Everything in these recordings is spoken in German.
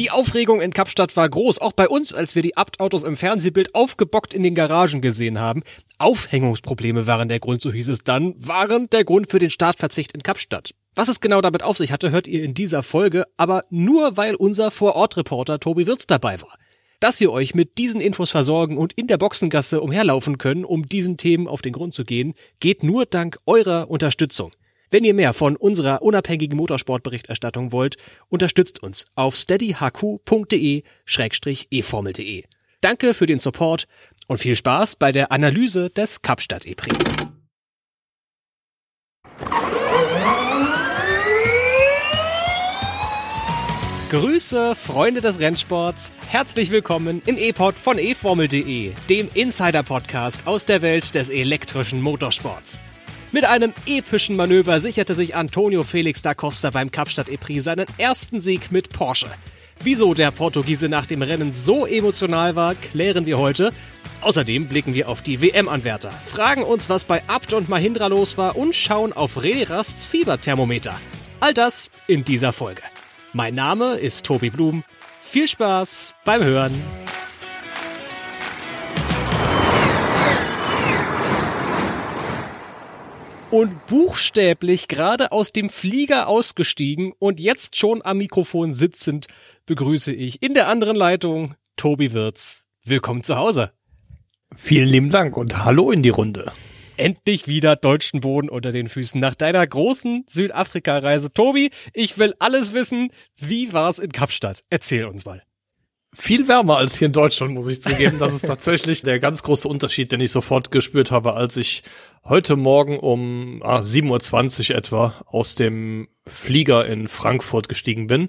Die Aufregung in Kapstadt war groß, auch bei uns, als wir die Abt-Autos im Fernsehbild aufgebockt in den Garagen gesehen haben. Aufhängungsprobleme waren der Grund, so hieß es dann, waren der Grund für den Startverzicht in Kapstadt. Was es genau damit auf sich hatte, hört ihr in dieser Folge, aber nur weil unser Vorortreporter Tobi Wirz dabei war. Dass wir euch mit diesen Infos versorgen und in der Boxengasse umherlaufen können, um diesen Themen auf den Grund zu gehen, geht nur dank eurer Unterstützung. Wenn ihr mehr von unserer unabhängigen Motorsportberichterstattung wollt, unterstützt uns auf steadyhq.de-eformel.de. Danke für den Support und viel Spaß bei der Analyse des Kapstadt E-Prix. Grüße, Freunde des Rennsports. Herzlich willkommen im E-Pod von eFormel.de, dem Insider-Podcast aus der Welt des elektrischen Motorsports. Mit einem epischen Manöver sicherte sich Antonio Felix da Costa beim Kapstadt E-Prix seinen ersten Sieg mit Porsche. Wieso der Portugiese nach dem Rennen so emotional war, klären wir heute. Außerdem blicken wir auf die WM-Anwärter, fragen uns, was bei Abt und Mahindra los war und schauen auf Rasts Fieberthermometer. All das in dieser Folge. Mein Name ist Tobi Blum. Viel Spaß beim Hören. Und buchstäblich gerade aus dem Flieger ausgestiegen und jetzt schon am Mikrofon sitzend begrüße ich in der anderen Leitung Tobi Wirz. Willkommen zu Hause. Vielen lieben Dank und hallo in die Runde. Endlich wieder deutschen Boden unter den Füßen nach deiner großen Südafrika-Reise. Tobi, ich will alles wissen. Wie war's in Kapstadt? Erzähl uns mal viel wärmer als hier in Deutschland, muss ich zugeben. Das ist tatsächlich der ganz große Unterschied, den ich sofort gespürt habe, als ich heute Morgen um ah, 7.20 Uhr etwa aus dem Flieger in Frankfurt gestiegen bin.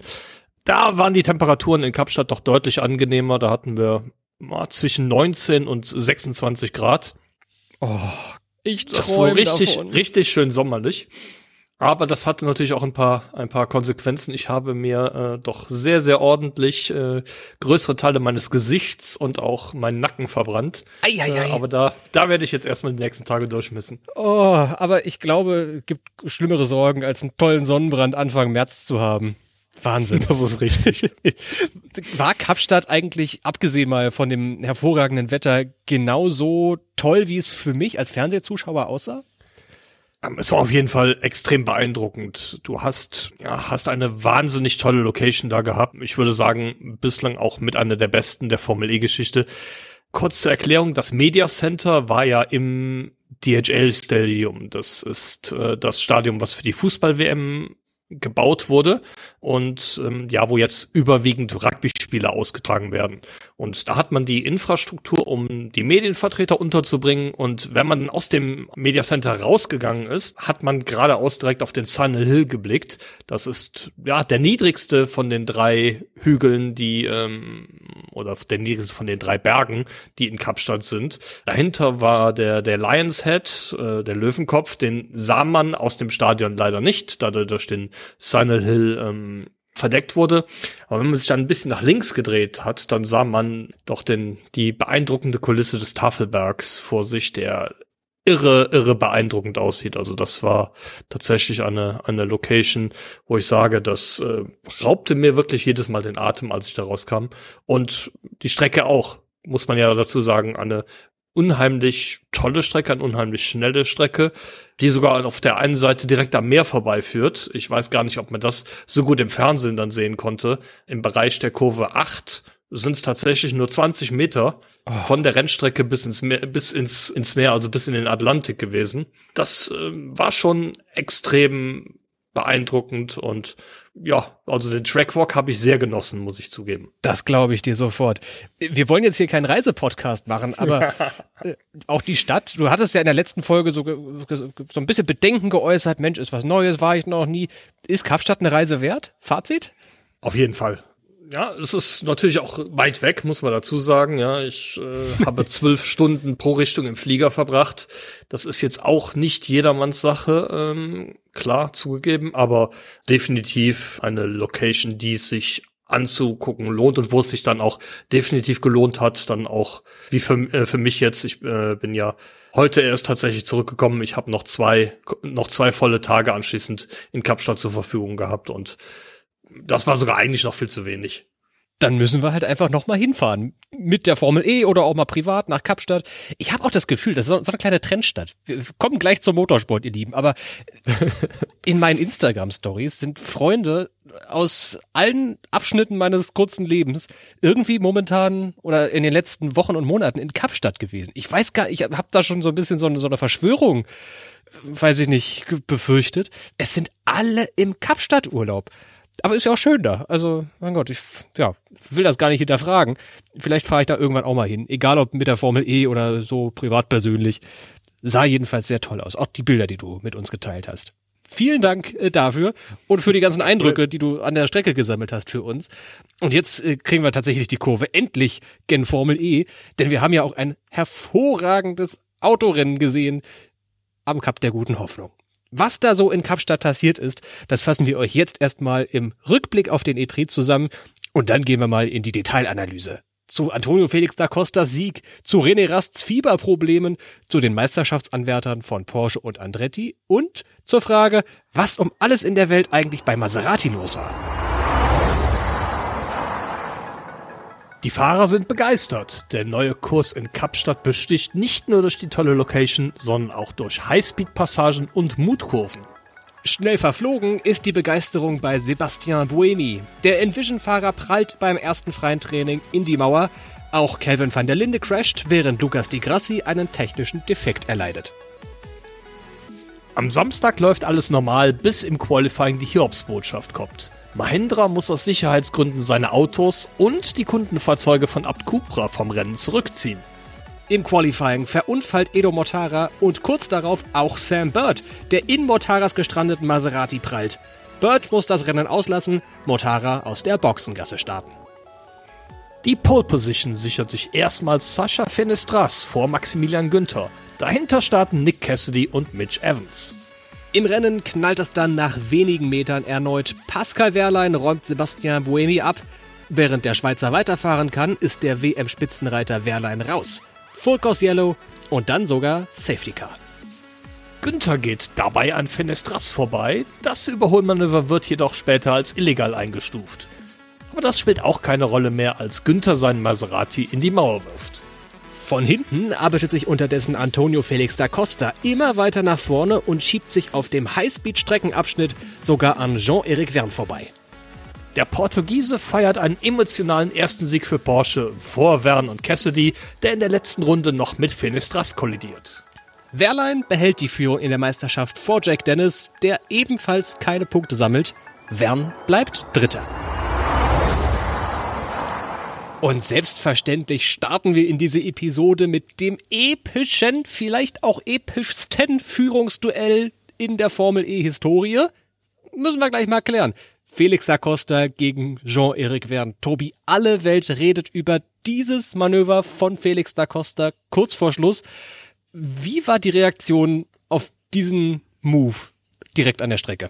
Da waren die Temperaturen in Kapstadt doch deutlich angenehmer. Da hatten wir ah, zwischen 19 und 26 Grad. Oh, ich träume so richtig, davon. richtig schön sommerlich. Aber das hatte natürlich auch ein paar, ein paar Konsequenzen. Ich habe mir äh, doch sehr, sehr ordentlich äh, größere Teile meines Gesichts und auch meinen Nacken verbrannt. Ei, ei, ei. Äh, aber da, da werde ich jetzt erstmal die nächsten Tage durchmissen. Oh, aber ich glaube, es gibt schlimmere Sorgen, als einen tollen Sonnenbrand Anfang März zu haben. Wahnsinn. Das ist richtig. War Kapstadt eigentlich, abgesehen mal von dem hervorragenden Wetter, genauso toll, wie es für mich als Fernsehzuschauer aussah? Ähm, es war auf jeden Fall extrem beeindruckend. Du hast, ja, hast eine wahnsinnig tolle Location da gehabt. Ich würde sagen, bislang auch mit einer der besten der Formel E-Geschichte. Kurz zur Erklärung, das Media Center war ja im DHL Stadium. Das ist äh, das Stadium, was für die Fußball-WM gebaut wurde und ähm, ja, wo jetzt überwiegend Rugby-Spiele ausgetragen werden. Und da hat man die Infrastruktur, um die Medienvertreter unterzubringen. Und wenn man aus dem Media Center rausgegangen ist, hat man geradeaus direkt auf den Sun Hill geblickt. Das ist ja der niedrigste von den drei Hügeln, die ähm, oder der niedrigste von den drei Bergen, die in Kapstadt sind. Dahinter war der der Lions Head, äh, der Löwenkopf. Den sah man aus dem Stadion leider nicht, da durch den Sun Hill ähm, verdeckt wurde. Aber wenn man sich dann ein bisschen nach links gedreht hat, dann sah man doch den, die beeindruckende Kulisse des Tafelbergs vor sich, der irre, irre beeindruckend aussieht. Also das war tatsächlich eine, eine Location, wo ich sage, das äh, raubte mir wirklich jedes Mal den Atem, als ich da rauskam. Und die Strecke auch, muss man ja dazu sagen, eine unheimlich tolle Strecke, eine unheimlich schnelle Strecke, die sogar auf der einen Seite direkt am Meer vorbeiführt. Ich weiß gar nicht, ob man das so gut im Fernsehen dann sehen konnte. Im Bereich der Kurve 8 sind es tatsächlich nur 20 Meter oh. von der Rennstrecke bis ins Meer, bis ins, ins Meer, also bis in den Atlantik gewesen. Das äh, war schon extrem beeindruckend und ja, also den Trackwalk habe ich sehr genossen, muss ich zugeben. Das glaube ich dir sofort. Wir wollen jetzt hier keinen Reisepodcast machen, aber äh, auch die Stadt, du hattest ja in der letzten Folge so, so ein bisschen Bedenken geäußert, Mensch, ist was Neues, war ich noch nie. Ist Kapstadt eine Reise wert? Fazit? Auf jeden Fall. Ja, es ist natürlich auch weit weg, muss man dazu sagen. Ja, ich äh, habe zwölf Stunden pro Richtung im Flieger verbracht. Das ist jetzt auch nicht jedermanns Sache, ähm, klar zugegeben, aber definitiv eine Location, die sich anzugucken lohnt und wo es sich dann auch definitiv gelohnt hat, dann auch wie für, äh, für mich jetzt. Ich äh, bin ja heute erst tatsächlich zurückgekommen. Ich habe noch zwei noch zwei volle Tage anschließend in Kapstadt zur Verfügung gehabt und das war sogar eigentlich noch viel zu wenig. dann müssen wir halt einfach nochmal hinfahren. Mit der Formel E oder auch mal privat nach Kapstadt. Ich habe auch das Gefühl, das ist so, so eine kleine Trendstadt. Wir kommen gleich zum Motorsport, ihr Lieben. Aber in meinen Instagram-Stories sind Freunde aus allen Abschnitten meines kurzen Lebens irgendwie momentan oder in den letzten Wochen und Monaten in Kapstadt gewesen. Ich weiß gar ich habe da schon so ein bisschen so eine, so eine Verschwörung, weiß ich nicht, befürchtet. Es sind alle im Kapstadt-Urlaub. Aber ist ja auch schön da. Also, mein Gott, ich ja, will das gar nicht hinterfragen. Vielleicht fahre ich da irgendwann auch mal hin. Egal ob mit der Formel E oder so privat persönlich. Sah jedenfalls sehr toll aus. Auch die Bilder, die du mit uns geteilt hast. Vielen Dank äh, dafür und für die ganzen Eindrücke, die du an der Strecke gesammelt hast für uns. Und jetzt äh, kriegen wir tatsächlich die Kurve endlich gen Formel E, denn wir haben ja auch ein hervorragendes Autorennen gesehen am Kap der guten Hoffnung. Was da so in Kapstadt passiert ist, das fassen wir euch jetzt erstmal im Rückblick auf den E-Prix zusammen und dann gehen wir mal in die Detailanalyse. Zu Antonio Felix da Costas Sieg, zu René Rasts Fieberproblemen, zu den Meisterschaftsanwärtern von Porsche und Andretti und zur Frage, was um alles in der Welt eigentlich bei Maserati los war. Die Fahrer sind begeistert. Der neue Kurs in Kapstadt besticht nicht nur durch die tolle Location, sondern auch durch Highspeed-Passagen und Mutkurven. Schnell verflogen ist die Begeisterung bei Sebastian Buemi. Der Envision-Fahrer prallt beim ersten freien Training in die Mauer. Auch Calvin van der Linde crasht, während Lucas Di Grassi einen technischen Defekt erleidet. Am Samstag läuft alles normal, bis im Qualifying die Hiobsbotschaft kommt. Mahindra muss aus Sicherheitsgründen seine Autos und die Kundenfahrzeuge von Abt Cupra vom Rennen zurückziehen. Im Qualifying verunfallt Edo Mortara und kurz darauf auch Sam Bird, der in Mortaras gestrandeten Maserati prallt. Bird muss das Rennen auslassen, Mortara aus der Boxengasse starten. Die Pole Position sichert sich erstmals Sascha Fenestras vor Maximilian Günther. Dahinter starten Nick Cassidy und Mitch Evans. Im Rennen knallt es dann nach wenigen Metern erneut. Pascal Wehrlein räumt Sebastian Buemi ab. Während der Schweizer weiterfahren kann, ist der WM-Spitzenreiter Wehrlein raus. Full Course Yellow und dann sogar Safety Car. Günther geht dabei an Fenestras vorbei. Das Überholmanöver wird jedoch später als illegal eingestuft. Aber das spielt auch keine Rolle mehr, als Günther seinen Maserati in die Mauer wirft. Von hinten arbeitet sich unterdessen Antonio Felix da Costa immer weiter nach vorne und schiebt sich auf dem Highspeed-Streckenabschnitt sogar an Jean-Éric Verne vorbei. Der Portugiese feiert einen emotionalen ersten Sieg für Porsche vor Verne und Cassidy, der in der letzten Runde noch mit Finistras kollidiert. Wehrlein behält die Führung in der Meisterschaft vor Jack Dennis, der ebenfalls keine Punkte sammelt. Verne bleibt Dritter. Und selbstverständlich starten wir in diese Episode mit dem epischen, vielleicht auch epischsten Führungsduell in der Formel E Historie. Müssen wir gleich mal klären. Felix Acosta gegen Jean-Éric Verne. Tobi, alle Welt redet über dieses Manöver von Felix da Costa kurz vor Schluss. Wie war die Reaktion auf diesen Move direkt an der Strecke?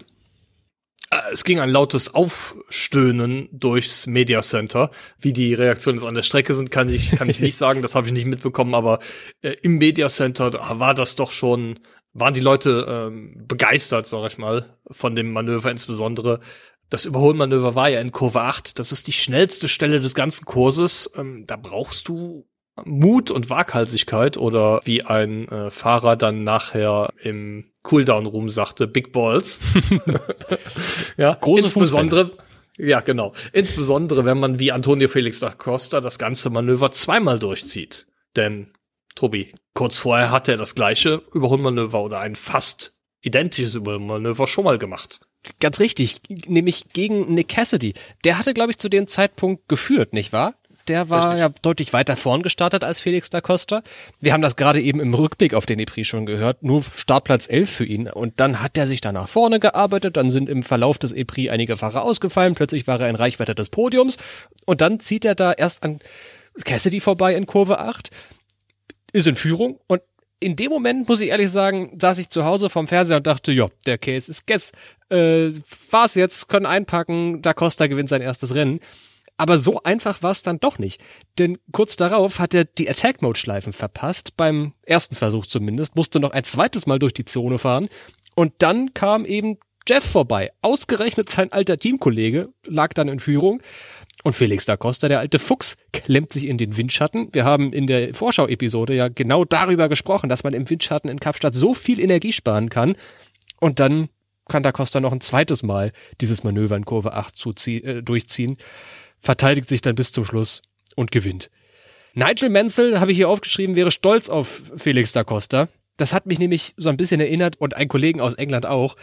Äh, es ging ein lautes Aufstöhnen durchs Media Center. Wie die Reaktionen jetzt an der Strecke sind, kann ich, kann ich nicht sagen. Das habe ich nicht mitbekommen. Aber äh, im Media Center war das doch schon, waren die Leute ähm, begeistert, sag ich mal, von dem Manöver insbesondere. Das Überholmanöver war ja in Kurve 8. Das ist die schnellste Stelle des ganzen Kurses. Ähm, da brauchst du Mut und Waghalsigkeit oder wie ein äh, Fahrer dann nachher im Cooldown Room sagte, Big Balls. ja, großes insbesondere, Fußball. ja genau, insbesondere wenn man wie Antonio Felix da Costa das ganze Manöver zweimal durchzieht. Denn Tobi, kurz vorher hat er das gleiche Überholmanöver oder ein fast identisches Überholmanöver schon mal gemacht. Ganz richtig, nämlich gegen Nick Cassidy. Der hatte, glaube ich, zu dem Zeitpunkt geführt, nicht wahr? Der war Richtig. ja deutlich weiter vorn gestartet als Felix da Costa. Wir haben das gerade eben im Rückblick auf den EPRI schon gehört. Nur Startplatz 11 für ihn. Und dann hat er sich da nach vorne gearbeitet. Dann sind im Verlauf des EPRI einige Fahrer ausgefallen. Plötzlich war er in Reichweite des Podiums. Und dann zieht er da erst an Cassidy vorbei in Kurve 8, ist in Führung und in dem Moment, muss ich ehrlich sagen, saß ich zu Hause vorm Fernseher und dachte, ja, der Case ist guess. Äh, war's jetzt, können einpacken, Da Costa gewinnt sein erstes Rennen. Aber so einfach war es dann doch nicht. Denn kurz darauf hat er die Attack-Mode-Schleifen verpasst, beim ersten Versuch zumindest, musste noch ein zweites Mal durch die Zone fahren. Und dann kam eben Jeff vorbei. Ausgerechnet sein alter Teamkollege lag dann in Führung. Und Felix da Costa, der alte Fuchs, klemmt sich in den Windschatten. Wir haben in der Vorschau-Episode ja genau darüber gesprochen, dass man im Windschatten in Kapstadt so viel Energie sparen kann. Und dann kann da Costa noch ein zweites Mal dieses Manöver in Kurve 8 äh, durchziehen, verteidigt sich dann bis zum Schluss und gewinnt. Nigel Menzel, habe ich hier aufgeschrieben, wäre stolz auf Felix da Costa. Das hat mich nämlich so ein bisschen erinnert und ein Kollegen aus England auch.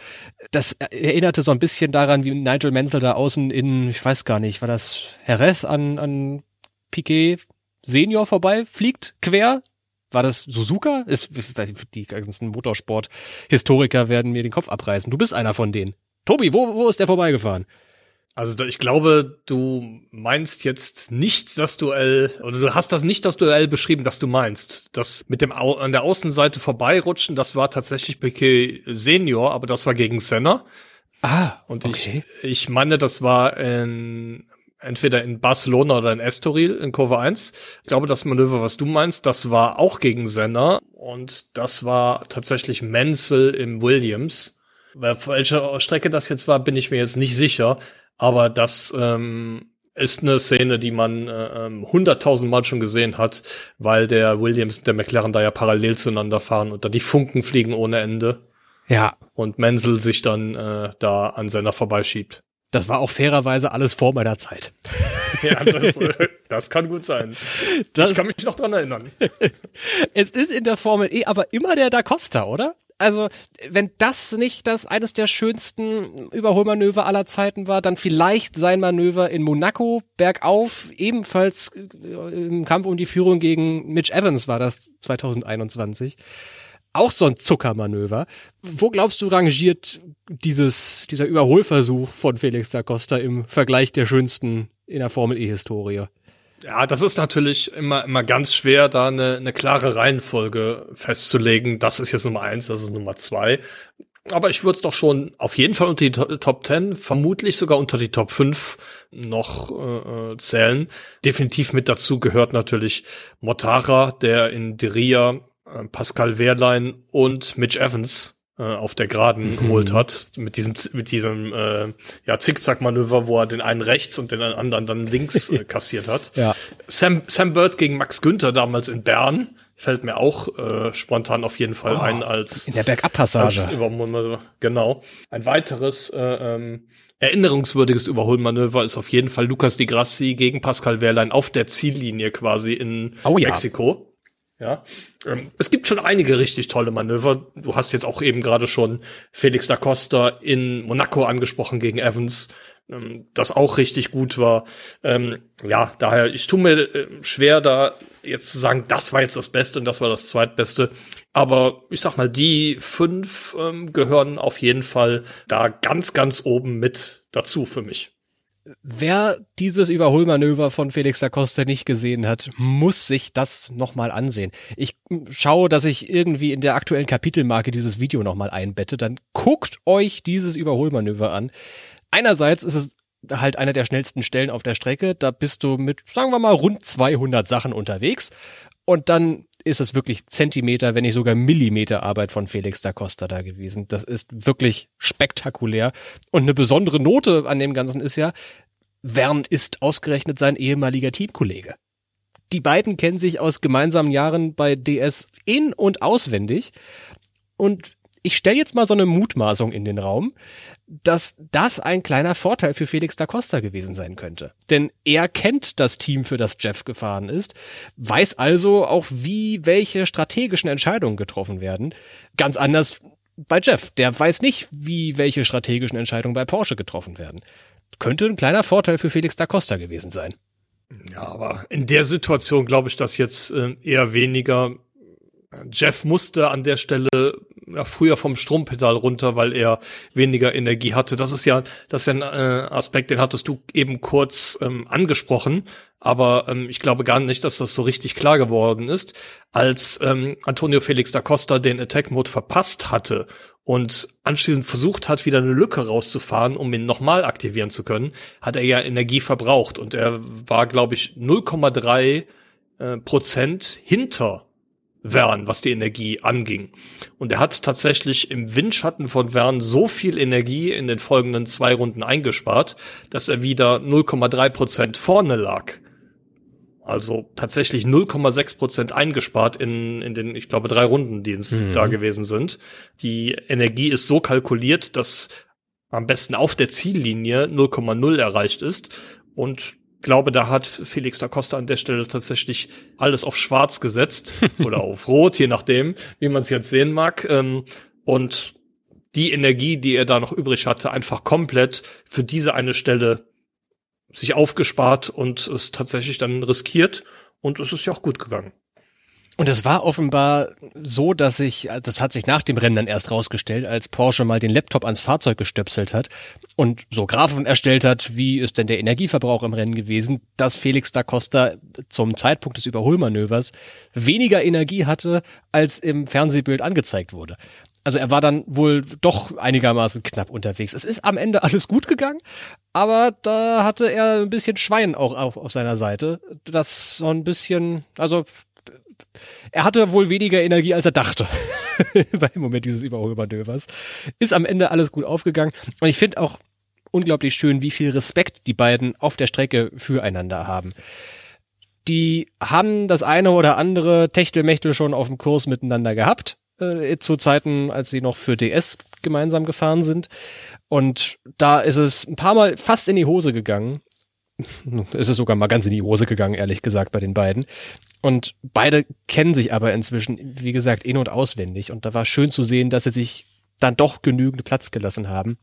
Das erinnerte so ein bisschen daran, wie Nigel Menzel da außen in, ich weiß gar nicht, war das Jerez an, an Piquet Senior vorbei fliegt, quer. War das Suzuka? Ist, die ganzen Motorsport-Historiker werden mir den Kopf abreißen. Du bist einer von denen. Tobi, wo, wo ist der vorbeigefahren? Also ich glaube, du meinst jetzt nicht das Duell, oder du hast das nicht das Duell beschrieben, das du meinst. Das mit dem Au an der Außenseite vorbeirutschen, das war tatsächlich Piquet Senior, aber das war gegen Senna. Ah, und okay. ich, ich meine, das war in, entweder in Barcelona oder in Estoril in Kurve 1. Ich glaube, das Manöver, was du meinst, das war auch gegen Senna und das war tatsächlich Menzel im Williams. Welche Strecke das jetzt war, bin ich mir jetzt nicht sicher. Aber das ähm, ist eine Szene, die man äh, ähm, hunderttausendmal schon gesehen hat, weil der Williams und der McLaren da ja parallel zueinander fahren und da die Funken fliegen ohne Ende. Ja. Und Menzel sich dann äh, da an seiner vorbeischiebt. Das war auch fairerweise alles vor meiner Zeit. Ja, das, äh, das kann gut sein. Das, ich kann mich noch dran erinnern. es ist in der Formel E aber immer der Da Costa, oder? Also wenn das nicht das eines der schönsten Überholmanöver aller Zeiten war, dann vielleicht sein Manöver in Monaco bergauf, ebenfalls äh, im Kampf um die Führung gegen Mitch Evans war das 2021. Auch so ein Zuckermanöver. Wo glaubst du rangiert dieses, dieser Überholversuch von Felix da Costa im Vergleich der schönsten in der Formel E-Historie? Ja, das ist natürlich immer, immer ganz schwer, da eine, eine klare Reihenfolge festzulegen. Das ist jetzt Nummer eins, das ist Nummer zwei. Aber ich würde es doch schon auf jeden Fall unter die Top 10, vermutlich sogar unter die Top 5 noch äh, äh, zählen. Definitiv mit dazu gehört natürlich Motara, der in Diria, äh, Pascal Wehrlein und Mitch Evans auf der Geraden mhm. geholt hat, mit diesem, mit diesem äh, ja, Zickzack-Manöver, wo er den einen rechts und den anderen dann links äh, kassiert hat. Ja. Sam, Sam Bird gegen Max Günther damals in Bern fällt mir auch äh, spontan auf jeden Fall oh, ein als in der Bergabpassage. Genau. Ein weiteres äh, ähm, erinnerungswürdiges Überholmanöver ist auf jeden Fall Lukas Di Grassi gegen Pascal Wehrlein auf der Ziellinie quasi in oh, ja. Mexiko. Ja, ähm, es gibt schon einige richtig tolle Manöver. Du hast jetzt auch eben gerade schon Felix da Costa in Monaco angesprochen gegen Evans, ähm, das auch richtig gut war. Ähm, ja, daher, ich tue mir äh, schwer, da jetzt zu sagen, das war jetzt das Beste und das war das Zweitbeste. Aber ich sag mal, die fünf gehören auf jeden Fall da ganz, ganz oben mit dazu für mich. Wer dieses Überholmanöver von Felix da Costa nicht gesehen hat, muss sich das nochmal ansehen. Ich schaue, dass ich irgendwie in der aktuellen Kapitelmarke dieses Video nochmal einbette. Dann guckt euch dieses Überholmanöver an. Einerseits ist es halt einer der schnellsten Stellen auf der Strecke. Da bist du mit, sagen wir mal, rund 200 Sachen unterwegs. Und dann ist es wirklich Zentimeter, wenn nicht sogar Millimeter Arbeit von Felix da Costa da gewesen. Das ist wirklich spektakulär. Und eine besondere Note an dem Ganzen ist ja, Wern ist ausgerechnet sein ehemaliger Teamkollege. Die beiden kennen sich aus gemeinsamen Jahren bei DS in- und auswendig. Und ich stelle jetzt mal so eine Mutmaßung in den Raum dass das ein kleiner Vorteil für Felix da Costa gewesen sein könnte. Denn er kennt das Team, für das Jeff gefahren ist, weiß also auch, wie welche strategischen Entscheidungen getroffen werden. Ganz anders bei Jeff. Der weiß nicht, wie welche strategischen Entscheidungen bei Porsche getroffen werden. Könnte ein kleiner Vorteil für Felix da Costa gewesen sein. Ja, aber in der Situation glaube ich das jetzt äh, eher weniger. Jeff musste an der Stelle ja, früher vom Strompedal runter, weil er weniger Energie hatte. Das ist ja, das ist ja ein äh, Aspekt, den hattest du eben kurz ähm, angesprochen, aber ähm, ich glaube gar nicht, dass das so richtig klar geworden ist, als ähm, Antonio Felix da Costa den Attack Mode verpasst hatte und anschließend versucht hat, wieder eine Lücke rauszufahren, um ihn nochmal aktivieren zu können, hat er ja Energie verbraucht. Und er war, glaube ich, 0,3 äh, Prozent hinter Vern, was die Energie anging. Und er hat tatsächlich im Windschatten von Vern so viel Energie in den folgenden zwei Runden eingespart, dass er wieder 0,3 Prozent vorne lag. Also tatsächlich 0,6 Prozent eingespart in, in den, ich glaube, drei Runden, die es mhm. da gewesen sind. Die Energie ist so kalkuliert, dass am besten auf der Ziellinie 0,0 erreicht ist. Und glaube, da hat Felix da Costa an der Stelle tatsächlich alles auf schwarz gesetzt oder auf rot, je nachdem, wie man es jetzt sehen mag. Ähm, und die Energie, die er da noch übrig hatte, einfach komplett für diese eine Stelle sich aufgespart und es tatsächlich dann riskiert. Und es ist ja auch gut gegangen. Und es war offenbar so, dass sich, das hat sich nach dem Rennen dann erst rausgestellt, als Porsche mal den Laptop ans Fahrzeug gestöpselt hat und so Graphen erstellt hat, wie ist denn der Energieverbrauch im Rennen gewesen, dass Felix da Costa zum Zeitpunkt des Überholmanövers weniger Energie hatte, als im Fernsehbild angezeigt wurde. Also er war dann wohl doch einigermaßen knapp unterwegs. Es ist am Ende alles gut gegangen, aber da hatte er ein bisschen Schwein auch auf, auf seiner Seite. Das so ein bisschen, also er hatte wohl weniger Energie, als er dachte beim Moment dieses Überholmanövers. Ist am Ende alles gut aufgegangen. Und ich finde auch unglaublich schön, wie viel Respekt die beiden auf der Strecke füreinander haben. Die haben das eine oder andere Techtelmechtel schon auf dem Kurs miteinander gehabt, äh, zu Zeiten, als sie noch für DS gemeinsam gefahren sind. Und da ist es ein paar Mal fast in die Hose gegangen. Es ist sogar mal ganz in die Hose gegangen, ehrlich gesagt, bei den beiden. Und beide kennen sich aber inzwischen, wie gesagt, in- und auswendig. Und da war schön zu sehen, dass sie sich dann doch genügend Platz gelassen haben.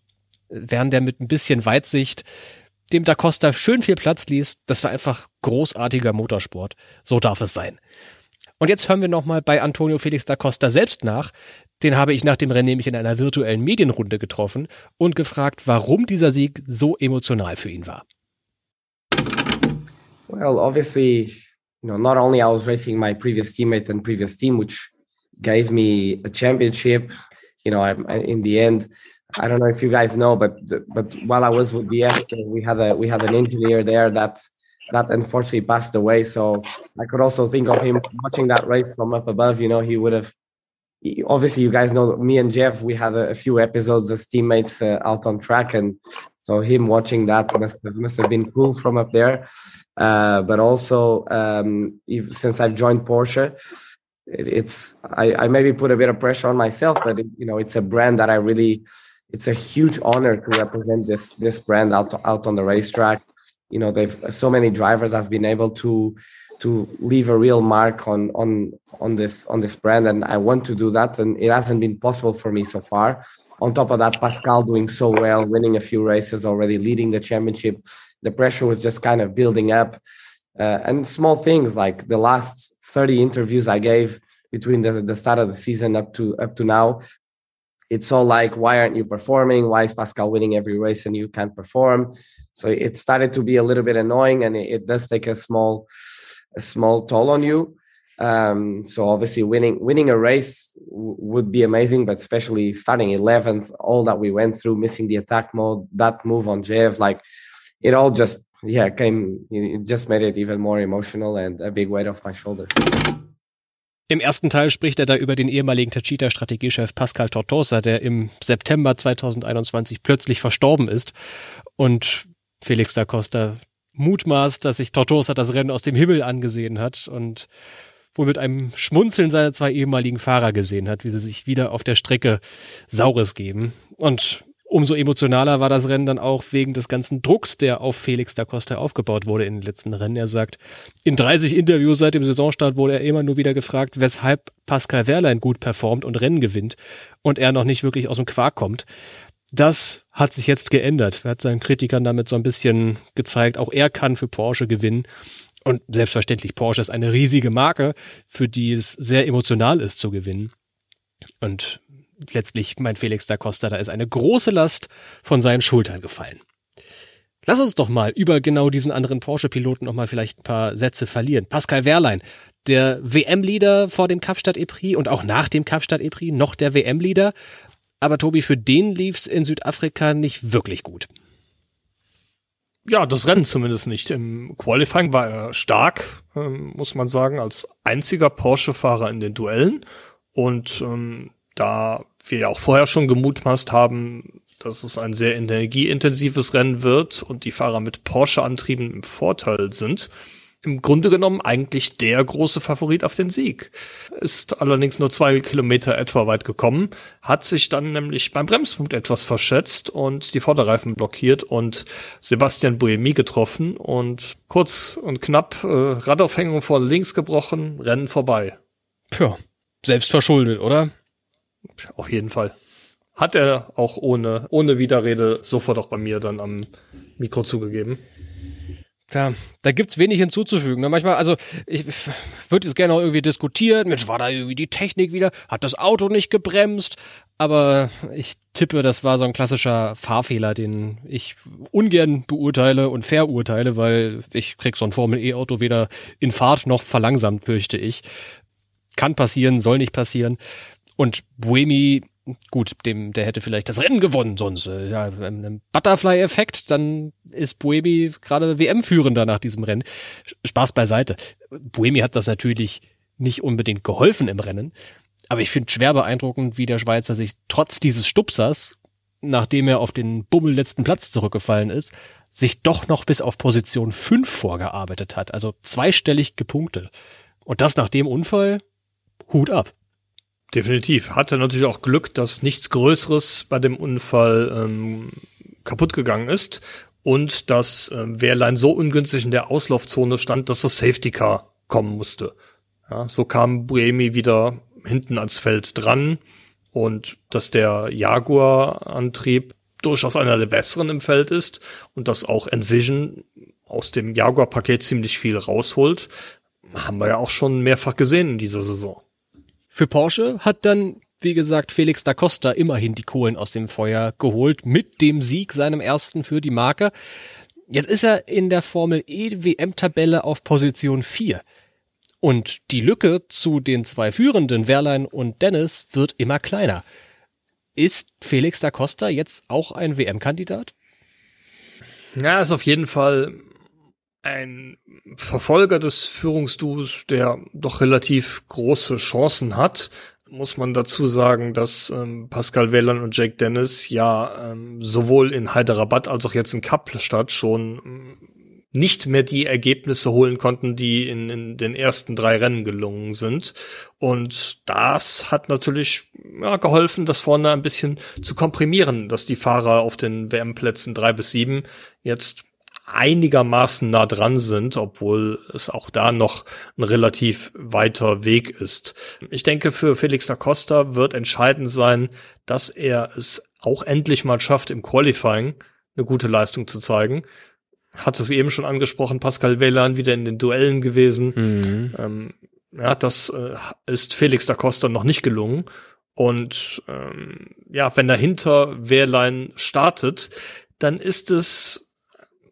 Während der mit ein bisschen Weitsicht dem Da Costa schön viel Platz ließ, das war einfach großartiger Motorsport. So darf es sein. Und jetzt hören wir nochmal bei Antonio Felix da Costa selbst nach. Den habe ich nach dem Rennen nämlich in einer virtuellen Medienrunde getroffen und gefragt, warum dieser Sieg so emotional für ihn war. Well, obviously you know, not only I was racing my previous teammate and previous team, which gave me a championship. You know, I, in the end, I don't know if you guys know, but but while I was with DS, we had a we had an engineer there that that unfortunately passed away. So I could also think of him watching that race from up above. You know, he would have. Obviously, you guys know me and Jeff. We had a, a few episodes as teammates uh, out on track, and so him watching that must have, must have been cool from up there. Uh, but also, um, if, since I've joined Porsche, it, it's I, I, maybe put a bit of pressure on myself, but it, you know, it's a brand that I really. It's a huge honor to represent this this brand out out on the racetrack. You know, they've so many drivers have been able to to leave a real mark on on on this on this brand, and I want to do that, and it hasn't been possible for me so far on top of that, Pascal doing so well, winning a few races already, leading the championship. The pressure was just kind of building up. Uh, and small things like the last 30 interviews I gave between the, the start of the season up to up to now. It's all like, why aren't you performing? Why is Pascal winning every race and you can't perform? So it started to be a little bit annoying, and it, it does take a small a small toll on you. Um, so obviously, winning winning a race would be amazing, but especially starting 11th, all that we went through, missing the attack mode, that move on Jev, like it all just yeah came. It just made it even more emotional and a big weight off my shoulders. Im ersten Teil spricht er da über den ehemaligen Tachita-Strategiechef Pascal Tortosa, der im September 2021 plötzlich verstorben ist. Und Felix da Costa mutmaßt, dass sich Tortosa das Rennen aus dem Himmel angesehen hat und wohl mit einem Schmunzeln seiner zwei ehemaligen Fahrer gesehen hat, wie sie sich wieder auf der Strecke Saures geben. Und umso emotionaler war das Rennen dann auch wegen des ganzen Drucks, der auf Felix da Costa aufgebaut wurde in den letzten Rennen. Er sagt, in 30 Interviews seit dem Saisonstart wurde er immer nur wieder gefragt, weshalb Pascal Wehrlein gut performt und Rennen gewinnt und er noch nicht wirklich aus dem Quark kommt. Das hat sich jetzt geändert. Er hat seinen Kritikern damit so ein bisschen gezeigt, auch er kann für Porsche gewinnen. Und selbstverständlich, Porsche ist eine riesige Marke, für die es sehr emotional ist zu gewinnen. Und letztlich, mein Felix da Costa, da ist eine große Last von seinen Schultern gefallen. Lass uns doch mal über genau diesen anderen Porsche-Piloten noch mal vielleicht ein paar Sätze verlieren. Pascal Wehrlein, der WM-Leader vor dem Kapstadt E-Prix und auch nach dem Kapstadt E-Prix noch der WM-Leader. Aber Tobi, für den lief's in Südafrika nicht wirklich gut. Ja, das Rennen zumindest nicht. Im Qualifying war er stark, ähm, muss man sagen, als einziger Porsche-Fahrer in den Duellen. Und ähm, da wir ja auch vorher schon gemutmaßt haben, dass es ein sehr energieintensives Rennen wird und die Fahrer mit Porsche-Antrieben im Vorteil sind, im Grunde genommen eigentlich der große Favorit auf den Sieg. Ist allerdings nur zwei Kilometer etwa weit gekommen, hat sich dann nämlich beim Bremspunkt etwas verschätzt und die Vorderreifen blockiert und Sebastian Buemi getroffen und kurz und knapp äh, Radaufhängung vor links gebrochen, Rennen vorbei. Ja, selbst verschuldet, oder? Auf jeden Fall. Hat er auch ohne, ohne Widerrede sofort auch bei mir dann am Mikro zugegeben. Ja, da gibt's wenig hinzuzufügen. Ne? Manchmal, also ich würde jetzt gerne auch irgendwie diskutieren. Mensch, war da irgendwie die Technik wieder? Hat das Auto nicht gebremst? Aber ich tippe, das war so ein klassischer Fahrfehler, den ich ungern beurteile und verurteile, weil ich krieg so ein Formel-E-Auto weder in Fahrt noch verlangsamt, fürchte ich. Kann passieren, soll nicht passieren. Und Buemi gut, dem, der hätte vielleicht das Rennen gewonnen, sonst äh, ja, ein Butterfly-Effekt, dann ist Buemi gerade WM-Führender nach diesem Rennen. Spaß beiseite. Buemi hat das natürlich nicht unbedingt geholfen im Rennen, aber ich finde schwer beeindruckend, wie der Schweizer sich trotz dieses Stupsers, nachdem er auf den Bummel letzten Platz zurückgefallen ist, sich doch noch bis auf Position 5 vorgearbeitet hat, also zweistellig gepunktet. Und das nach dem Unfall, Hut ab. Definitiv. Hatte natürlich auch Glück, dass nichts Größeres bei dem Unfall ähm, kaputt gegangen ist und dass äh, Wehrlein so ungünstig in der Auslaufzone stand, dass das Safety Car kommen musste. Ja, so kam Buemi wieder hinten ans Feld dran und dass der Jaguar-Antrieb durchaus einer der besseren im Feld ist und dass auch Envision aus dem Jaguar-Paket ziemlich viel rausholt, haben wir ja auch schon mehrfach gesehen in dieser Saison. Für Porsche hat dann, wie gesagt, Felix da Costa immerhin die Kohlen aus dem Feuer geholt mit dem Sieg, seinem ersten für die Marke. Jetzt ist er in der Formel E WM-Tabelle auf Position 4. Und die Lücke zu den zwei Führenden, Wehrlein und Dennis, wird immer kleiner. Ist Felix da Costa jetzt auch ein WM-Kandidat? Ja, ist auf jeden Fall ein Verfolger des Führungsduos, der doch relativ große Chancen hat, muss man dazu sagen, dass ähm, Pascal Whelan und Jake Dennis ja ähm, sowohl in Hyderabad als auch jetzt in Kapstadt schon ähm, nicht mehr die Ergebnisse holen konnten, die in, in den ersten drei Rennen gelungen sind. Und das hat natürlich ja, geholfen, das vorne ein bisschen zu komprimieren, dass die Fahrer auf den WM-Plätzen drei bis sieben jetzt einigermaßen nah dran sind, obwohl es auch da noch ein relativ weiter Weg ist. Ich denke, für Felix da Costa wird entscheidend sein, dass er es auch endlich mal schafft, im Qualifying eine gute Leistung zu zeigen. Hat es eben schon angesprochen, Pascal Weylan wieder in den Duellen gewesen. Mhm. Ähm, ja, das äh, ist Felix da Costa noch nicht gelungen. Und ähm, ja, wenn er hinter Wehrlein startet, dann ist es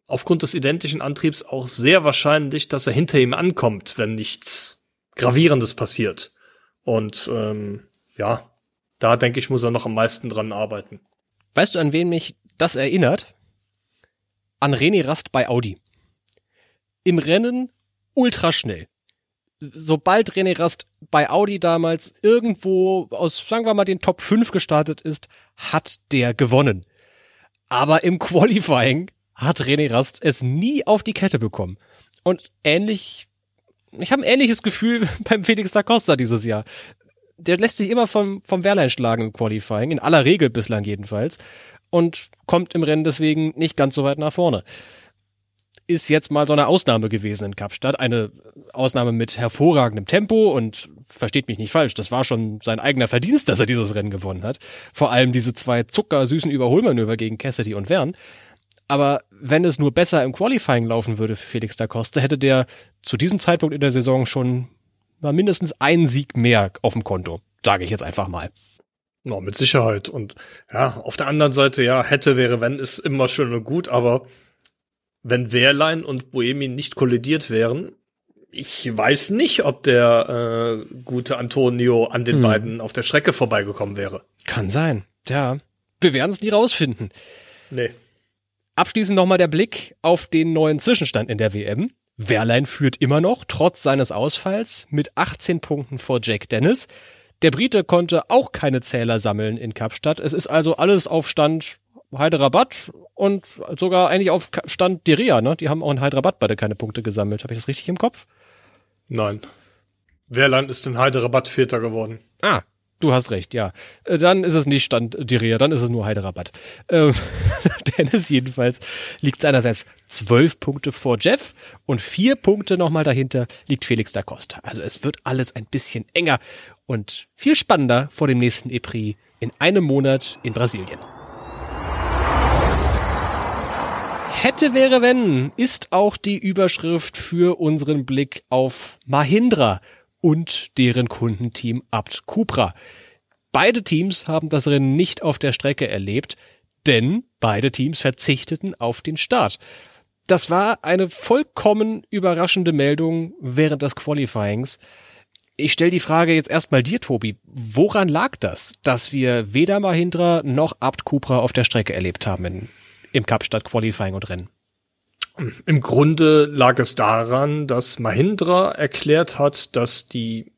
aufgrund des identischen Antriebs auch sehr wahrscheinlich, dass er hinter ihm ankommt, wenn nichts Gravierendes passiert. Und ähm, ja, da denke ich, muss er noch am meisten dran arbeiten. Weißt du, an wen mich das erinnert? An René Rast bei Audi. Im Rennen ultra schnell. Sobald René Rast bei Audi damals irgendwo aus, sagen wir mal, den Top 5 gestartet ist, hat der gewonnen. Aber im Qualifying hat René Rast es nie auf die Kette bekommen. Und ähnlich, ich habe ein ähnliches Gefühl beim Felix da Costa dieses Jahr. Der lässt sich immer vom, vom Wehrlein schlagen im Qualifying, in aller Regel bislang jedenfalls, und kommt im Rennen deswegen nicht ganz so weit nach vorne. Ist jetzt mal so eine Ausnahme gewesen in Kapstadt, eine Ausnahme mit hervorragendem Tempo und versteht mich nicht falsch, das war schon sein eigener Verdienst, dass er dieses Rennen gewonnen hat. Vor allem diese zwei zuckersüßen Überholmanöver gegen Cassidy und Wern. Aber wenn es nur besser im Qualifying laufen würde für Felix da Costa, hätte der zu diesem Zeitpunkt in der Saison schon mal mindestens einen Sieg mehr auf dem Konto. Sage ich jetzt einfach mal. No, mit Sicherheit. Und ja, auf der anderen Seite, ja, hätte, wäre, wenn, ist immer schön und gut, aber wenn Wehrlein und Boemi nicht kollidiert wären, ich weiß nicht, ob der äh, gute Antonio an den hm. beiden auf der Strecke vorbeigekommen wäre. Kann sein, ja. Wir werden es nie rausfinden. Nee. Abschließend nochmal der Blick auf den neuen Zwischenstand in der WM. Wehrlein führt immer noch, trotz seines Ausfalls, mit 18 Punkten vor Jack Dennis. Der Brite konnte auch keine Zähler sammeln in Kapstadt. Es ist also alles auf Stand Hyderabad und sogar eigentlich auf Stand Diria. Ne? Die haben auch in Hyderabad beide keine Punkte gesammelt. Habe ich das richtig im Kopf? Nein. Wehrland ist in Hyderabad Vierter geworden. Ah, Du hast recht, ja. Äh, dann ist es nicht Stand Diria, dann ist es nur Hyderabad. Ähm, Dennis jedenfalls liegt seinerseits zwölf Punkte vor Jeff und vier Punkte nochmal dahinter liegt Felix da Costa. Also es wird alles ein bisschen enger und viel spannender vor dem nächsten EPRI in einem Monat in Brasilien. Hätte wäre wenn ist auch die Überschrift für unseren Blick auf Mahindra und deren Kundenteam Abt Cupra. Beide Teams haben das Rennen nicht auf der Strecke erlebt, denn beide Teams verzichteten auf den Start. Das war eine vollkommen überraschende Meldung während des Qualifyings. Ich stelle die Frage jetzt erstmal dir, Tobi. Woran lag das, dass wir weder Mahindra noch Abt Cupra auf der Strecke erlebt haben in, im Kapstadt Qualifying und Rennen? Im Grunde lag es daran, dass Mahindra erklärt hat, dass die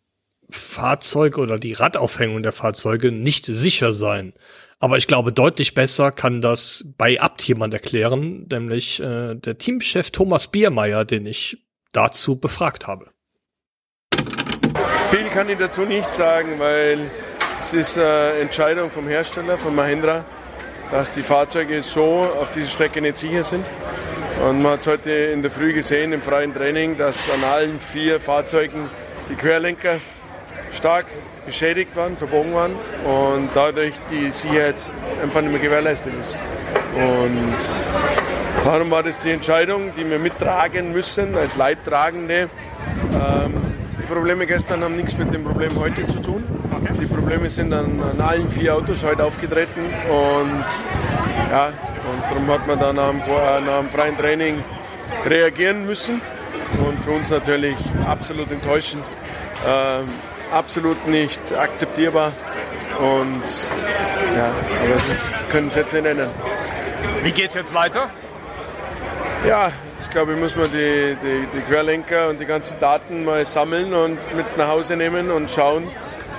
Fahrzeuge oder die Radaufhängung der Fahrzeuge nicht sicher seien. Aber ich glaube, deutlich besser kann das bei Abt jemand erklären, nämlich äh, der Teamchef Thomas Biermeier, den ich dazu befragt habe. Viel kann ich dazu nicht sagen, weil es ist eine Entscheidung vom Hersteller, von Mahindra, dass die Fahrzeuge so auf dieser Strecke nicht sicher sind. Und man hat es heute in der Früh gesehen im freien Training, dass an allen vier Fahrzeugen die Querlenker stark beschädigt waren, verbogen waren und dadurch die Sicherheit einfach nicht mehr gewährleistet ist. Und darum war das die Entscheidung, die wir mittragen müssen als Leidtragende. Ähm, Probleme gestern haben nichts mit dem Problem heute zu tun. Die Probleme sind an, an allen vier Autos heute aufgetreten und ja, und darum hat man dann nach dem, nach dem freien Training reagieren müssen. Und für uns natürlich absolut enttäuschend, äh, absolut nicht akzeptierbar. Und ja, aber das können Sie jetzt nicht nennen. Wie geht es jetzt weiter? Ja, jetzt glaube ich, muss man die, die, die Querlenker und die ganzen Daten mal sammeln und mit nach Hause nehmen und schauen,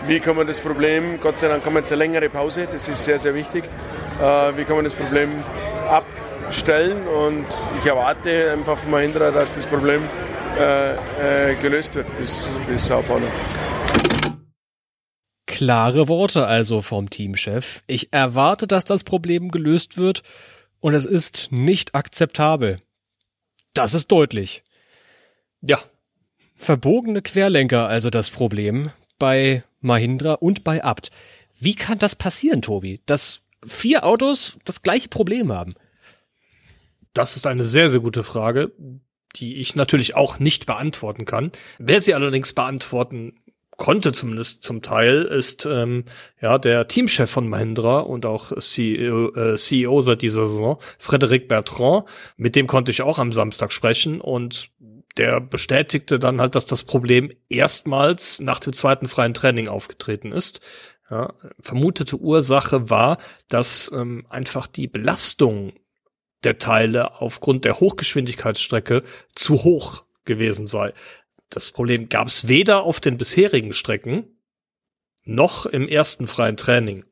wie kann man das Problem, Gott sei Dank haben wir jetzt eine längere Pause, das ist sehr, sehr wichtig, äh, wie kann man das Problem abstellen und ich erwarte einfach von Mahindra, dass das Problem äh, äh, gelöst wird bis, bis Sao Paulo. Klare Worte also vom Teamchef. Ich erwarte, dass das Problem gelöst wird und es ist nicht akzeptabel. Das ist deutlich. Ja. Verbogene Querlenker also das Problem bei Mahindra und bei Abt. Wie kann das passieren, Tobi? Dass vier Autos das gleiche Problem haben? Das ist eine sehr, sehr gute Frage, die ich natürlich auch nicht beantworten kann. Wer sie allerdings beantworten konnte zumindest zum Teil, ist ähm, ja der Teamchef von Mahindra und auch CEO, äh, CEO seit dieser Saison, Frederic Bertrand. Mit dem konnte ich auch am Samstag sprechen und der bestätigte dann halt, dass das Problem erstmals nach dem zweiten freien Training aufgetreten ist. Ja, vermutete Ursache war, dass ähm, einfach die Belastung der Teile aufgrund der Hochgeschwindigkeitsstrecke zu hoch gewesen sei. Das Problem gab es weder auf den bisherigen Strecken noch im ersten freien Training.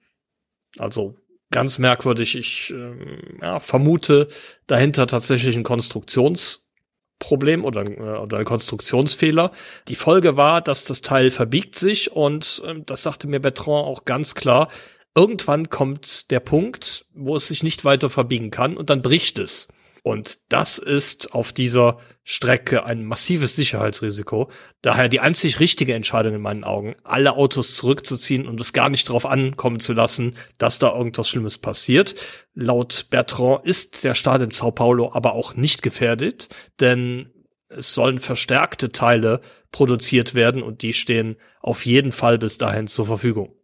Also ganz merkwürdig. Ich äh, ja, vermute dahinter tatsächlich ein Konstruktionsproblem oder, äh, oder ein Konstruktionsfehler. Die Folge war, dass das Teil verbiegt sich und äh, das sagte mir Bertrand auch ganz klar, irgendwann kommt der Punkt, wo es sich nicht weiter verbiegen kann und dann bricht es. Und das ist auf dieser Strecke ein massives Sicherheitsrisiko. Daher die einzig richtige Entscheidung in meinen Augen, alle Autos zurückzuziehen und es gar nicht darauf ankommen zu lassen, dass da irgendwas Schlimmes passiert. Laut Bertrand ist der Start in Sao Paulo aber auch nicht gefährdet, denn es sollen verstärkte Teile produziert werden und die stehen auf jeden Fall bis dahin zur Verfügung.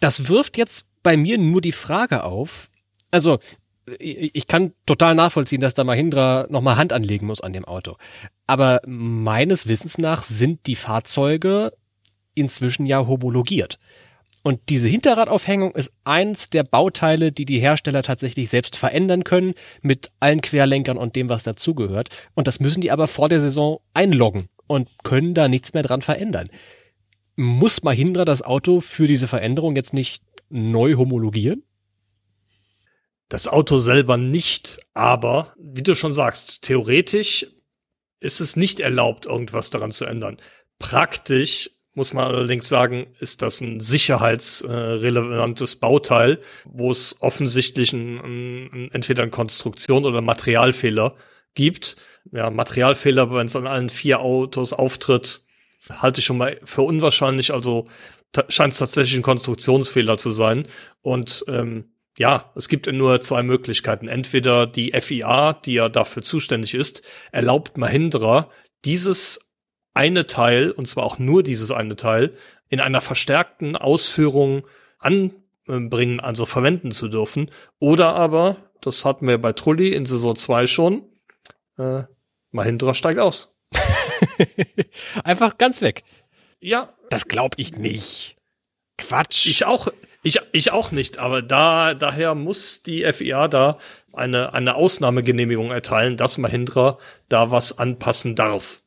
Das wirft jetzt bei mir nur die Frage auf. Also, ich kann total nachvollziehen, dass da Mahindra nochmal Hand anlegen muss an dem Auto. Aber meines Wissens nach sind die Fahrzeuge inzwischen ja homologiert. Und diese Hinterradaufhängung ist eins der Bauteile, die die Hersteller tatsächlich selbst verändern können, mit allen Querlenkern und dem, was dazugehört. Und das müssen die aber vor der Saison einloggen und können da nichts mehr dran verändern. Muss Mahindra das Auto für diese Veränderung jetzt nicht neu homologieren? Das Auto selber nicht, aber wie du schon sagst, theoretisch ist es nicht erlaubt, irgendwas daran zu ändern. Praktisch muss man allerdings sagen, ist das ein sicherheitsrelevantes Bauteil, wo es offensichtlich ein, ein, entweder eine Konstruktion oder Materialfehler gibt. Ja, Materialfehler, wenn es an allen vier Autos auftritt, halte ich schon mal für unwahrscheinlich. Also scheint es tatsächlich ein Konstruktionsfehler zu sein. Und ähm, ja, es gibt nur zwei Möglichkeiten. Entweder die FIA, die ja dafür zuständig ist, erlaubt Mahindra, dieses eine Teil, und zwar auch nur dieses eine Teil, in einer verstärkten Ausführung anbringen, also verwenden zu dürfen. Oder aber, das hatten wir bei Trulli in Saison 2 schon, äh, Mahindra steigt aus. Einfach ganz weg. Ja. Das glaub ich nicht. Quatsch. Ich auch, ich, ich auch nicht, aber da, daher muss die FIA da eine, eine Ausnahmegenehmigung erteilen, dass Mahindra da was anpassen darf.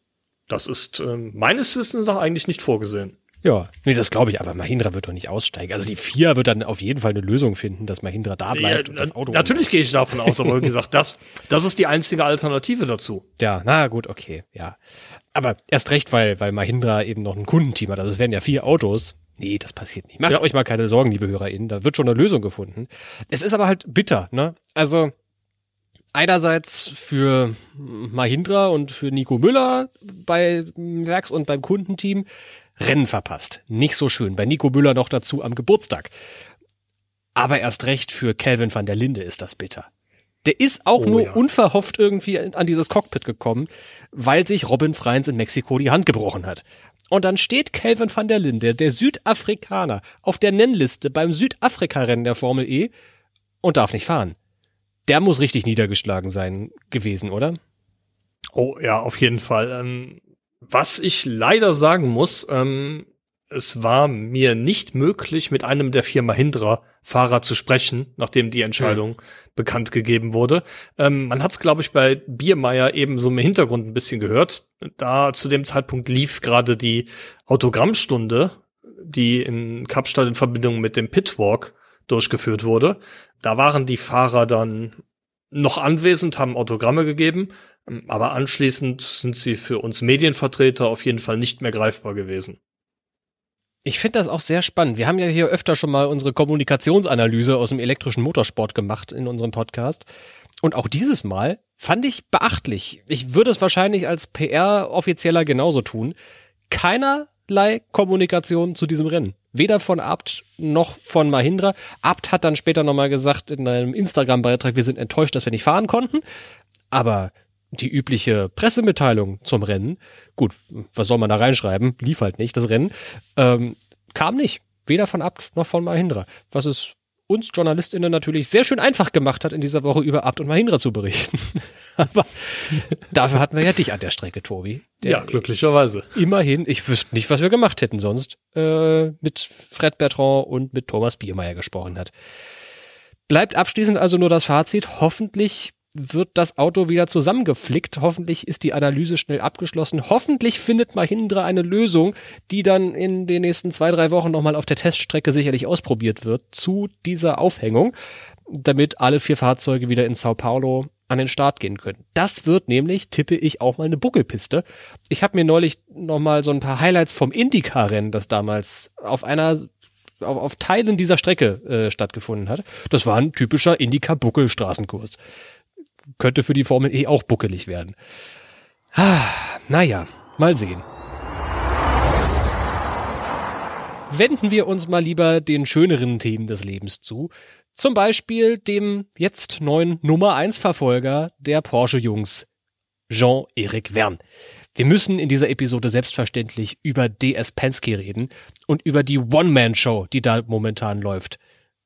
Das ist äh, meines Wissens nach eigentlich nicht vorgesehen. Ja, nee, das glaube ich, aber Mahindra wird doch nicht aussteigen. Also die FIA wird dann auf jeden Fall eine Lösung finden, dass Mahindra da bleibt ja, und das Auto. Natürlich gehe ich davon aus, aber wie gesagt, das, das ist die einzige Alternative dazu. Ja, na gut, okay, ja. Aber erst recht, weil, weil Mahindra eben noch ein Kundenteam hat. Also es werden ja vier Autos. Nee, das passiert nicht. Macht ja. euch mal keine Sorgen, liebe HörerInnen. Da wird schon eine Lösung gefunden. Es ist aber halt bitter, ne? Also, einerseits für Mahindra und für Nico Müller bei Werks- und beim Kundenteam Rennen verpasst. Nicht so schön. Bei Nico Müller noch dazu am Geburtstag. Aber erst recht für Calvin van der Linde ist das bitter. Der ist auch oh, nur ja. unverhofft irgendwie an dieses Cockpit gekommen, weil sich Robin Freins in Mexiko die Hand gebrochen hat. Und dann steht Calvin van der Linde, der Südafrikaner, auf der Nennliste beim Südafrika-Rennen der Formel E und darf nicht fahren der muss richtig niedergeschlagen sein gewesen, oder? Oh ja, auf jeden Fall. Ähm, was ich leider sagen muss, ähm, es war mir nicht möglich, mit einem der vier Mahindra-Fahrer zu sprechen, nachdem die Entscheidung mhm. Bekannt gegeben wurde. Ähm, man hat es, glaube ich, bei Biermeier eben so im Hintergrund ein bisschen gehört. Da zu dem Zeitpunkt lief gerade die Autogrammstunde, die in Kapstadt in Verbindung mit dem Pitwalk durchgeführt wurde. Da waren die Fahrer dann noch anwesend, haben Autogramme gegeben, aber anschließend sind sie für uns Medienvertreter auf jeden Fall nicht mehr greifbar gewesen. Ich finde das auch sehr spannend. Wir haben ja hier öfter schon mal unsere Kommunikationsanalyse aus dem elektrischen Motorsport gemacht in unserem Podcast. Und auch dieses Mal fand ich beachtlich. Ich würde es wahrscheinlich als PR-Offizieller genauso tun. Keinerlei Kommunikation zu diesem Rennen weder von Abt noch von Mahindra. Abt hat dann später nochmal gesagt in einem Instagram-Beitrag, wir sind enttäuscht, dass wir nicht fahren konnten. Aber die übliche Pressemitteilung zum Rennen, gut, was soll man da reinschreiben? Lief halt nicht, das Rennen, ähm, kam nicht. Weder von Abt noch von Mahindra. Was ist uns JournalistInnen natürlich sehr schön einfach gemacht hat, in dieser Woche über Abt und Mahindra zu berichten. Aber dafür hatten wir ja dich an der Strecke, Tobi. ja, glücklicherweise. Immerhin, ich wüsste nicht, was wir gemacht hätten sonst, äh, mit Fred Bertrand und mit Thomas Biermeier gesprochen hat. Bleibt abschließend also nur das Fazit. Hoffentlich wird das Auto wieder zusammengeflickt. Hoffentlich ist die Analyse schnell abgeschlossen. Hoffentlich findet Mahindra eine Lösung, die dann in den nächsten zwei, drei Wochen nochmal auf der Teststrecke sicherlich ausprobiert wird zu dieser Aufhängung, damit alle vier Fahrzeuge wieder in Sao Paulo an den Start gehen können. Das wird nämlich, tippe ich, auch mal eine Buckelpiste. Ich habe mir neulich nochmal so ein paar Highlights vom Indycar-Rennen, das damals auf einer auf, auf Teilen dieser Strecke äh, stattgefunden hat. Das war ein typischer Indycar-Buckelstraßenkurs könnte für die Formel E auch buckelig werden. Ah, naja, mal sehen. Wenden wir uns mal lieber den schöneren Themen des Lebens zu. Zum Beispiel dem jetzt neuen Nummer 1 Verfolger der Porsche Jungs, Jean-Eric Verne. Wir müssen in dieser Episode selbstverständlich über DS Penske reden und über die One-Man-Show, die da momentan läuft.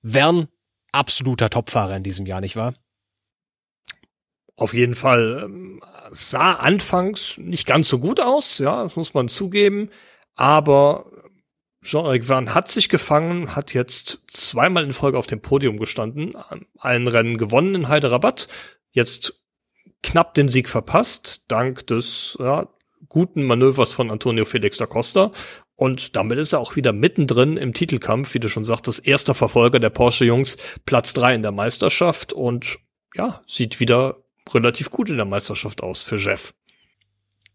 Verne, absoluter Topfahrer in diesem Jahr, nicht wahr? Auf jeden Fall ähm, sah anfangs nicht ganz so gut aus, ja, das muss man zugeben. Aber Jean-Eric Verne hat sich gefangen, hat jetzt zweimal in Folge auf dem Podium gestanden, ein Rennen gewonnen in Hyderabad, jetzt knapp den Sieg verpasst, dank des ja, guten Manövers von Antonio Felix da Costa. Und damit ist er auch wieder mittendrin im Titelkampf, wie du schon sagtest, erster Verfolger der Porsche-Jungs, Platz drei in der Meisterschaft und ja, sieht wieder relativ gut in der Meisterschaft aus für Jeff.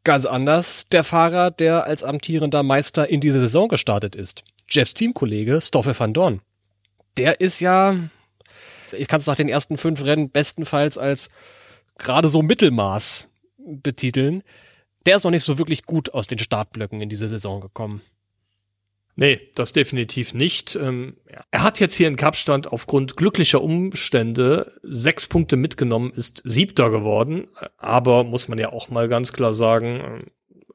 Ganz anders der Fahrer, der als amtierender Meister in diese Saison gestartet ist. Jeffs Teamkollege Stoffel van Dorn. Der ist ja, ich kann es nach den ersten fünf Rennen bestenfalls als gerade so Mittelmaß betiteln. Der ist noch nicht so wirklich gut aus den Startblöcken in diese Saison gekommen. Nee, das definitiv nicht. Ähm, er hat jetzt hier in Kapstand aufgrund glücklicher Umstände sechs Punkte mitgenommen, ist siebter geworden, aber muss man ja auch mal ganz klar sagen,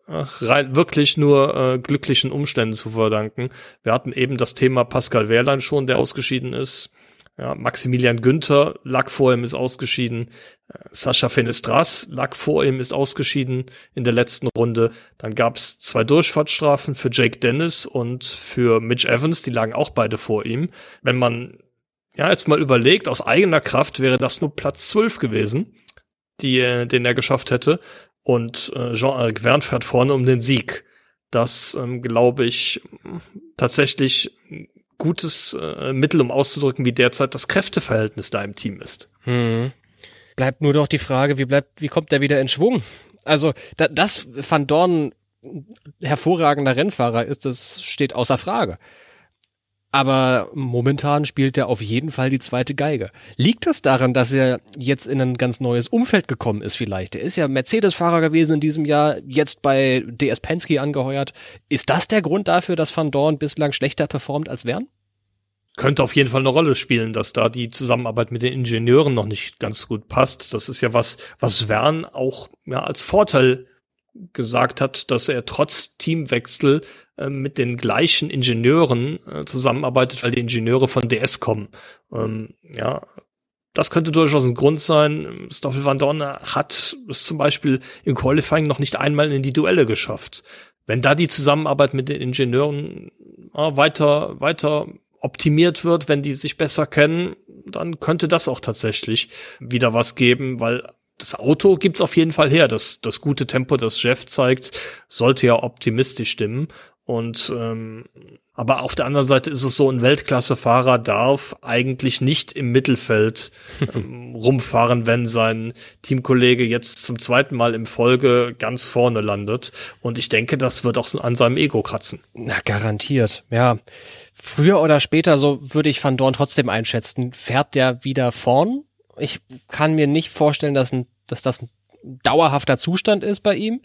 äh, rein, wirklich nur äh, glücklichen Umständen zu verdanken. Wir hatten eben das Thema Pascal Wehrlein schon, der ausgeschieden ist. Ja, Maximilian Günther lag vor ihm, ist ausgeschieden. Äh, Sascha Fenestras lag vor ihm, ist ausgeschieden in der letzten Runde. Dann gab's zwei Durchfahrtsstrafen für Jake Dennis und für Mitch Evans, die lagen auch beide vor ihm. Wenn man ja jetzt mal überlegt, aus eigener Kraft wäre das nur Platz 12 gewesen, die, äh, den er geschafft hätte. Und äh, Jean-Eric Verne fährt vorne um den Sieg. Das ähm, glaube ich tatsächlich gutes äh, Mittel, um auszudrücken, wie derzeit das Kräfteverhältnis da im Team ist. Hm. Bleibt nur doch die Frage, wie bleibt, wie kommt der wieder in Schwung? Also, da, dass Van Dorn hervorragender Rennfahrer ist, das steht außer Frage. Aber momentan spielt er auf jeden Fall die zweite Geige. Liegt das daran, dass er jetzt in ein ganz neues Umfeld gekommen ist vielleicht? Er ist ja Mercedes-Fahrer gewesen in diesem Jahr, jetzt bei DS Penske angeheuert. Ist das der Grund dafür, dass Van Dorn bislang schlechter performt als Wern? Könnte auf jeden Fall eine Rolle spielen, dass da die Zusammenarbeit mit den Ingenieuren noch nicht ganz gut passt. Das ist ja was, was Wern auch ja, als Vorteil gesagt hat, dass er trotz Teamwechsel äh, mit den gleichen Ingenieuren äh, zusammenarbeitet, weil die Ingenieure von DS kommen. Ähm, ja, das könnte durchaus ein Grund sein. Stoffel Van Dorn hat es zum Beispiel im Qualifying noch nicht einmal in die Duelle geschafft. Wenn da die Zusammenarbeit mit den Ingenieuren äh, weiter, weiter optimiert wird, wenn die sich besser kennen, dann könnte das auch tatsächlich wieder was geben, weil das Auto gibt's auf jeden Fall her. Das, das gute Tempo, das Jeff zeigt, sollte ja optimistisch stimmen. Und ähm, aber auf der anderen Seite ist es so, ein Weltklassefahrer darf eigentlich nicht im Mittelfeld ähm, rumfahren, wenn sein Teamkollege jetzt zum zweiten Mal im Folge ganz vorne landet. Und ich denke, das wird auch an seinem Ego kratzen. Na, garantiert. Ja. Früher oder später, so würde ich Van Dorn trotzdem einschätzen, fährt der wieder vorn ich kann mir nicht vorstellen, dass, ein, dass das ein dauerhafter Zustand ist bei ihm.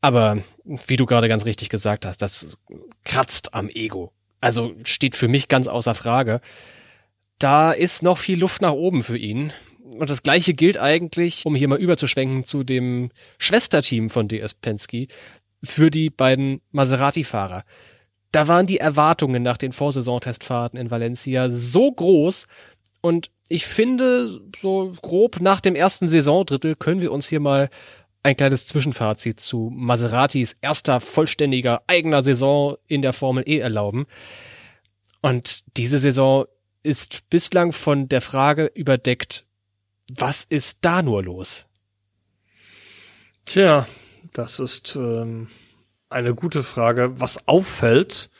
Aber wie du gerade ganz richtig gesagt hast, das kratzt am Ego. Also steht für mich ganz außer Frage. Da ist noch viel Luft nach oben für ihn. Und das gleiche gilt eigentlich, um hier mal überzuschwenken zu dem Schwesterteam von DS Penske, für die beiden Maserati-Fahrer. Da waren die Erwartungen nach den Vorsaisontestfahrten in Valencia so groß und ich finde, so grob nach dem ersten Saisondrittel können wir uns hier mal ein kleines Zwischenfazit zu Maseratis erster vollständiger eigener Saison in der Formel E erlauben. Und diese Saison ist bislang von der Frage überdeckt, was ist da nur los? Tja, das ist ähm, eine gute Frage. Was auffällt,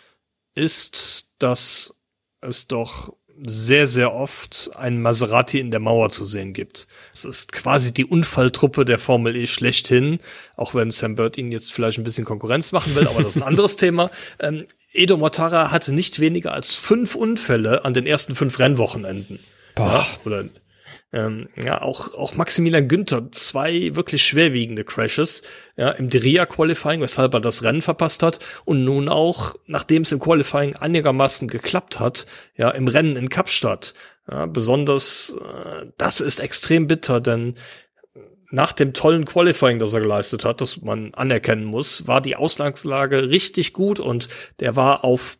ist, dass es doch sehr, sehr oft einen Maserati in der Mauer zu sehen gibt. Es ist quasi die Unfalltruppe der Formel E schlechthin, auch wenn Sam Bird ihnen jetzt vielleicht ein bisschen Konkurrenz machen will, aber das ist ein anderes Thema. Ähm, Edo Mortara hatte nicht weniger als fünf Unfälle an den ersten fünf Rennwochenenden. Ja, oder ähm, ja, auch, auch Maximilian Günther, zwei wirklich schwerwiegende Crashes, ja, im Diria Qualifying, weshalb er das Rennen verpasst hat und nun auch, nachdem es im Qualifying einigermaßen geklappt hat, ja, im Rennen in Kapstadt. Ja, besonders, äh, das ist extrem bitter, denn nach dem tollen Qualifying, das er geleistet hat, das man anerkennen muss, war die Ausgangslage richtig gut und der war auf,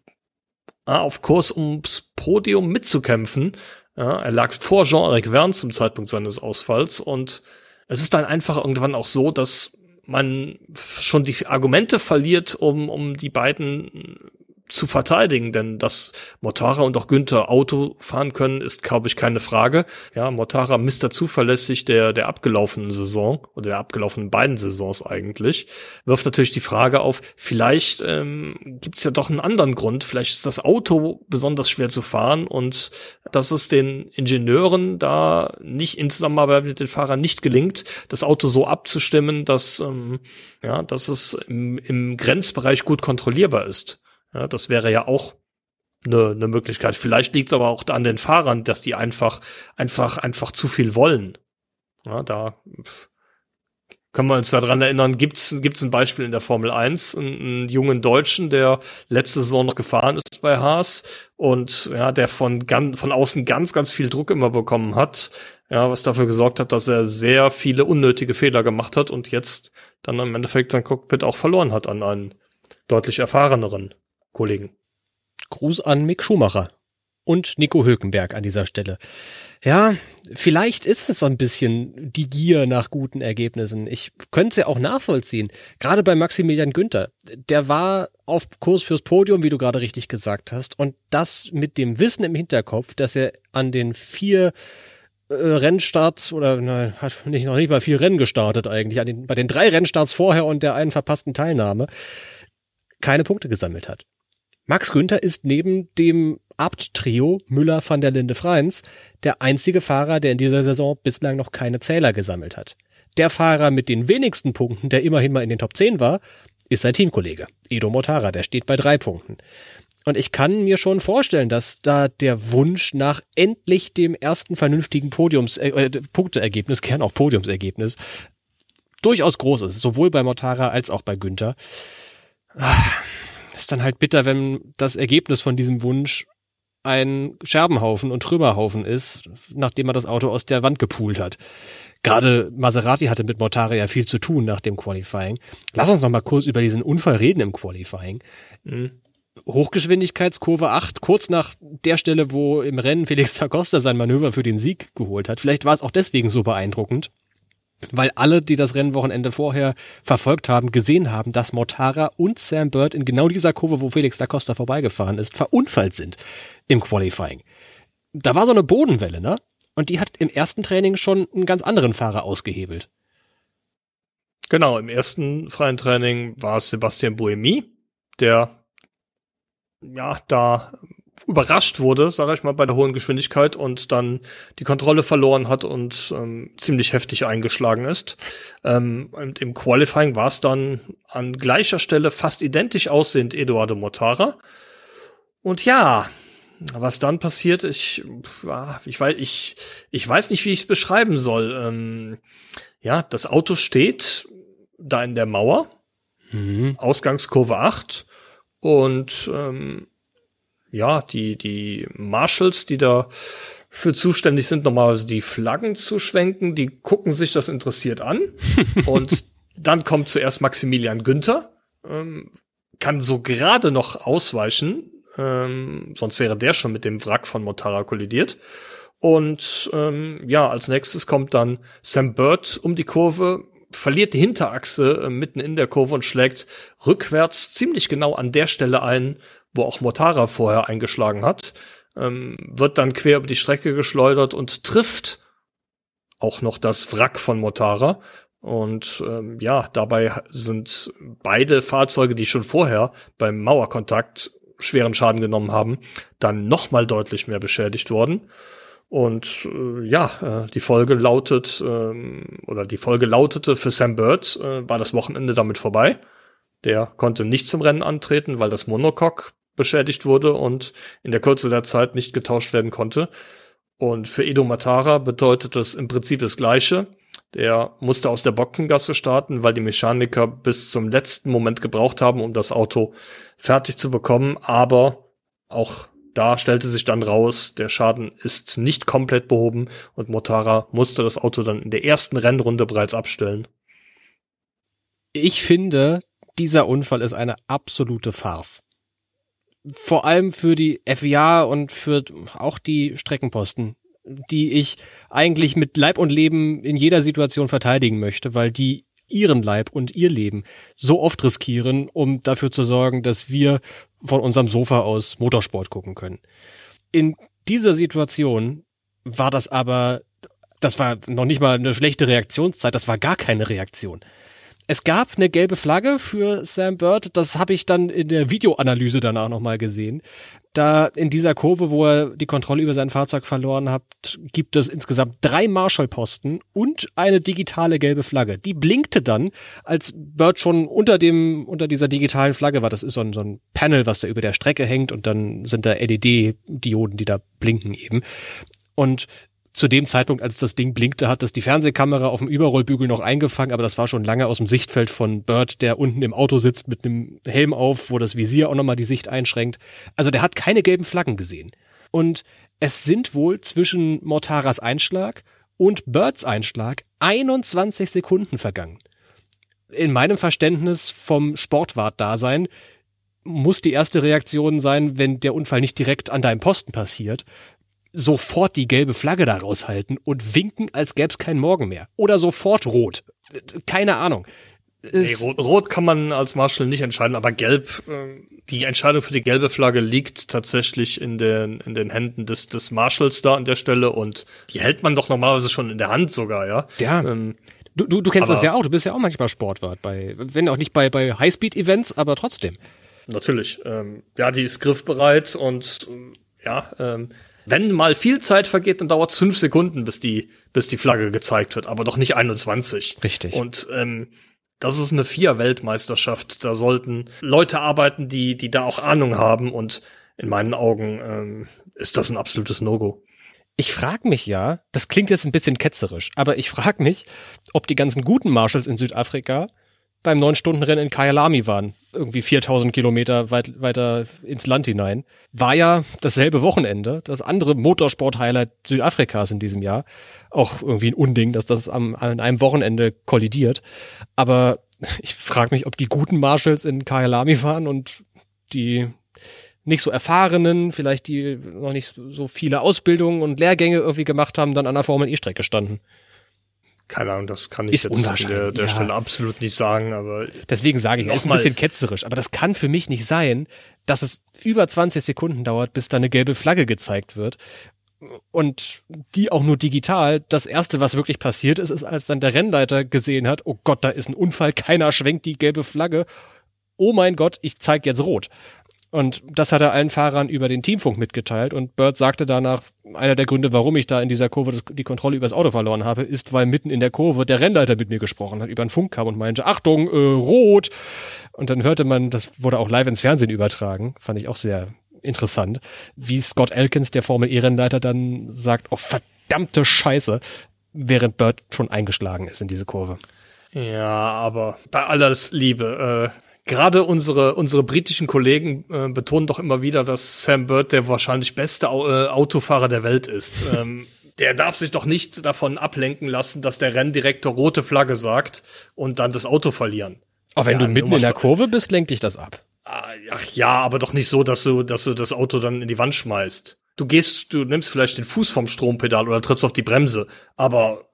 auf Kurs ums Podium mitzukämpfen. Ja, er lag vor Jean-Eric Verne zum Zeitpunkt seines Ausfalls und es ist dann einfach irgendwann auch so, dass man schon die Argumente verliert, um, um die beiden zu verteidigen, denn dass Mortara und auch Günther Auto fahren können, ist, glaube ich, keine Frage. Ja, Mortara Mr. Zuverlässig der, der abgelaufenen Saison oder der abgelaufenen beiden Saisons eigentlich, wirft natürlich die Frage auf, vielleicht ähm, gibt es ja doch einen anderen Grund. Vielleicht ist das Auto besonders schwer zu fahren und dass es den Ingenieuren da nicht in Zusammenarbeit mit den Fahrern nicht gelingt, das Auto so abzustimmen, dass, ähm, ja, dass es im, im Grenzbereich gut kontrollierbar ist. Ja, das wäre ja auch eine, eine Möglichkeit. Vielleicht liegt es aber auch an den Fahrern, dass die einfach, einfach, einfach zu viel wollen. Ja, da können wir uns daran erinnern, gibt's gibt's ein Beispiel in der Formel 1, einen, einen jungen Deutschen, der letzte Saison noch gefahren ist bei Haas und ja, der von ganz, von außen ganz, ganz viel Druck immer bekommen hat, ja, was dafür gesorgt hat, dass er sehr viele unnötige Fehler gemacht hat und jetzt dann im Endeffekt sein Cockpit auch verloren hat an einen deutlich erfahreneren Kollegen. Gruß an Mick Schumacher und Nico Hülkenberg an dieser Stelle. Ja, vielleicht ist es so ein bisschen die Gier nach guten Ergebnissen. Ich könnte es ja auch nachvollziehen. Gerade bei Maximilian Günther. Der war auf Kurs fürs Podium, wie du gerade richtig gesagt hast. Und das mit dem Wissen im Hinterkopf, dass er an den vier äh, Rennstarts oder nein, hat nicht, noch nicht mal vier Rennen gestartet eigentlich, an den, bei den drei Rennstarts vorher und der einen verpassten Teilnahme keine Punkte gesammelt hat. Max Günther ist neben dem Abt-Trio Müller van der Linde Freins der einzige Fahrer, der in dieser Saison bislang noch keine Zähler gesammelt hat. Der Fahrer mit den wenigsten Punkten, der immerhin mal in den Top 10 war, ist sein Teamkollege, Edo Motara, der steht bei drei Punkten. Und ich kann mir schon vorstellen, dass da der Wunsch nach endlich dem ersten vernünftigen Podiums, äh, äh Punkteergebnis, gern auch Podiumsergebnis, durchaus groß ist, sowohl bei Motara als auch bei Günther. Ist dann halt bitter, wenn das Ergebnis von diesem Wunsch ein Scherbenhaufen und Trümmerhaufen ist, nachdem er das Auto aus der Wand gepult hat. Gerade Maserati hatte mit Mortara ja viel zu tun nach dem Qualifying. Lass uns noch mal kurz über diesen Unfall reden im Qualifying. Mhm. Hochgeschwindigkeitskurve 8, kurz nach der Stelle, wo im Rennen Felix da Costa sein Manöver für den Sieg geholt hat. Vielleicht war es auch deswegen so beeindruckend, weil alle, die das Rennwochenende vorher verfolgt haben, gesehen haben, dass Mortara und Sam Bird in genau dieser Kurve, wo Felix da Costa vorbeigefahren ist, verunfallt sind im Qualifying. Da war so eine Bodenwelle, ne? Und die hat im ersten Training schon einen ganz anderen Fahrer ausgehebelt. Genau, im ersten freien Training war es Sebastian Buemi, der ja da überrascht wurde, sage ich mal, bei der hohen Geschwindigkeit und dann die Kontrolle verloren hat und ähm, ziemlich heftig eingeschlagen ist. Ähm, Im Qualifying war es dann an gleicher Stelle fast identisch aussehend Eduardo Mortara. Und ja, was dann passiert, ich, ich weiß, ich, ich weiß nicht, wie ich es beschreiben soll. Ähm, ja, das Auto steht da in der Mauer, mhm. Ausgangskurve 8 und ähm, ja, die, die Marshals, die da für zuständig sind, normalerweise die Flaggen zu schwenken, die gucken sich das interessiert an. und dann kommt zuerst Maximilian Günther, ähm, kann so gerade noch ausweichen, ähm, sonst wäre der schon mit dem Wrack von Motara kollidiert. Und ähm, ja, als nächstes kommt dann Sam Bird um die Kurve, verliert die Hinterachse äh, mitten in der Kurve und schlägt rückwärts ziemlich genau an der Stelle ein, wo auch Mortara vorher eingeschlagen hat, ähm, wird dann quer über die Strecke geschleudert und trifft auch noch das Wrack von Mortara. Und ähm, ja, dabei sind beide Fahrzeuge, die schon vorher beim Mauerkontakt schweren Schaden genommen haben, dann nochmal deutlich mehr beschädigt worden. Und äh, ja, äh, die Folge lautet, äh, oder die Folge lautete für Sam Bird, äh, war das Wochenende damit vorbei. Der konnte nicht zum Rennen antreten, weil das Monocoque beschädigt wurde und in der Kürze der Zeit nicht getauscht werden konnte. Und für Edo Matara bedeutet das im Prinzip das Gleiche. Der musste aus der Boxengasse starten, weil die Mechaniker bis zum letzten Moment gebraucht haben, um das Auto fertig zu bekommen. Aber auch da stellte sich dann raus, der Schaden ist nicht komplett behoben und Motara musste das Auto dann in der ersten Rennrunde bereits abstellen. Ich finde, dieser Unfall ist eine absolute Farce vor allem für die FIA und für auch die Streckenposten, die ich eigentlich mit Leib und Leben in jeder Situation verteidigen möchte, weil die ihren Leib und ihr Leben so oft riskieren, um dafür zu sorgen, dass wir von unserem Sofa aus Motorsport gucken können. In dieser Situation war das aber, das war noch nicht mal eine schlechte Reaktionszeit, das war gar keine Reaktion es gab eine gelbe Flagge für Sam Bird. Das habe ich dann in der Videoanalyse danach nochmal gesehen. Da in dieser Kurve, wo er die Kontrolle über sein Fahrzeug verloren hat, gibt es insgesamt drei Marshall-Posten und eine digitale gelbe Flagge. Die blinkte dann, als Bird schon unter dem, unter dieser digitalen Flagge war. Das ist so ein, so ein Panel, was da über der Strecke hängt und dann sind da LED-Dioden, die da blinken eben. Und zu dem Zeitpunkt, als das Ding blinkte, hat das die Fernsehkamera auf dem Überrollbügel noch eingefangen, aber das war schon lange aus dem Sichtfeld von Bird, der unten im Auto sitzt mit einem Helm auf, wo das Visier auch nochmal die Sicht einschränkt. Also der hat keine gelben Flaggen gesehen. Und es sind wohl zwischen Mortaras Einschlag und Birds Einschlag 21 Sekunden vergangen. In meinem Verständnis vom Sportwart-Dasein muss die erste Reaktion sein, wenn der Unfall nicht direkt an deinem Posten passiert, sofort die gelbe Flagge da raushalten und winken, als gäbe es keinen Morgen mehr. Oder sofort rot. Keine Ahnung. Nee, rot, rot, kann man als Marshall nicht entscheiden, aber gelb, äh, die Entscheidung für die gelbe Flagge liegt tatsächlich in den, in den Händen des, des Marshalls da an der Stelle und die hält man doch normalerweise schon in der Hand sogar, ja. Ja. Ähm, du, du, du kennst das ja auch, du bist ja auch manchmal Sportwart bei, wenn auch nicht bei, bei Highspeed-Events, aber trotzdem. Natürlich. Ähm, ja, die ist griffbereit und ja, ähm, wenn mal viel Zeit vergeht, dann dauert es fünf Sekunden, bis die, bis die Flagge gezeigt wird, aber doch nicht 21. Richtig. Und ähm, das ist eine Vier-Weltmeisterschaft. Da sollten Leute arbeiten, die, die da auch Ahnung haben. Und in meinen Augen ähm, ist das ein absolutes No-Go. Ich frage mich ja, das klingt jetzt ein bisschen ketzerisch, aber ich frage mich, ob die ganzen guten Marshals in Südafrika beim neun Stunden Rennen in Kyalami waren, irgendwie 4000 Kilometer weit, weiter ins Land hinein. War ja dasselbe Wochenende, das andere Motorsport-Highlight Südafrikas in diesem Jahr. Auch irgendwie ein Unding, dass das am, an einem Wochenende kollidiert. Aber ich frage mich, ob die guten Marshals in Kyalami waren und die nicht so erfahrenen, vielleicht die noch nicht so viele Ausbildungen und Lehrgänge irgendwie gemacht haben, dann an der Formel E-Strecke standen. Keine Ahnung, das kann ich ist jetzt an der, der ja. Stelle absolut nicht sagen, aber. Deswegen sage ich, es ist ein bisschen ketzerisch, aber das kann für mich nicht sein, dass es über 20 Sekunden dauert, bis da eine gelbe Flagge gezeigt wird. Und die auch nur digital. Das erste, was wirklich passiert ist, ist, als dann der Rennleiter gesehen hat, oh Gott, da ist ein Unfall, keiner schwenkt die gelbe Flagge. Oh mein Gott, ich zeig jetzt rot. Und das hat er allen Fahrern über den Teamfunk mitgeteilt. Und Bird sagte danach, einer der Gründe, warum ich da in dieser Kurve die Kontrolle über das Auto verloren habe, ist, weil mitten in der Kurve der Rennleiter mit mir gesprochen hat, über einen Funk kam und meinte, Achtung, äh, rot. Und dann hörte man, das wurde auch live ins Fernsehen übertragen, fand ich auch sehr interessant, wie Scott Elkins, der Formel E-Rennleiter, dann sagt, oh verdammte Scheiße, während Bird schon eingeschlagen ist in diese Kurve. Ja, aber bei aller Liebe, äh, gerade unsere, unsere britischen Kollegen äh, betonen doch immer wieder, dass Sam Bird der wahrscheinlich beste Au äh, Autofahrer der Welt ist. ähm, der darf sich doch nicht davon ablenken lassen, dass der Renndirektor rote Flagge sagt und dann das Auto verlieren. Auch wenn ja, du mitten in der Kurve bist, lenkt dich das ab. Ah, ach ja, aber doch nicht so, dass du, dass du das Auto dann in die Wand schmeißt. Du gehst, du nimmst vielleicht den Fuß vom Strompedal oder trittst auf die Bremse, aber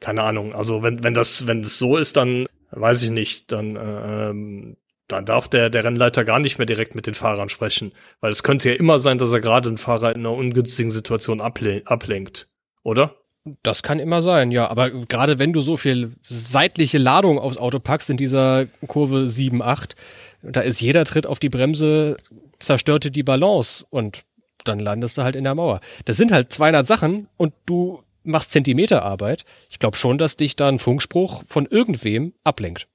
keine Ahnung. Also wenn wenn das wenn das so ist, dann weiß ich nicht, dann, äh, ähm, dann darf der, der Rennleiter gar nicht mehr direkt mit den Fahrern sprechen. Weil es könnte ja immer sein, dass er gerade einen Fahrer in einer ungünstigen Situation able ablenkt. Oder? Das kann immer sein, ja. Aber gerade wenn du so viel seitliche Ladung aufs Auto packst in dieser Kurve 7, 8, da ist jeder Tritt auf die Bremse, zerstörte die Balance und dann landest du halt in der Mauer. Das sind halt 200 Sachen und du machst Zentimeterarbeit. Ich glaube schon, dass dich da ein Funkspruch von irgendwem ablenkt.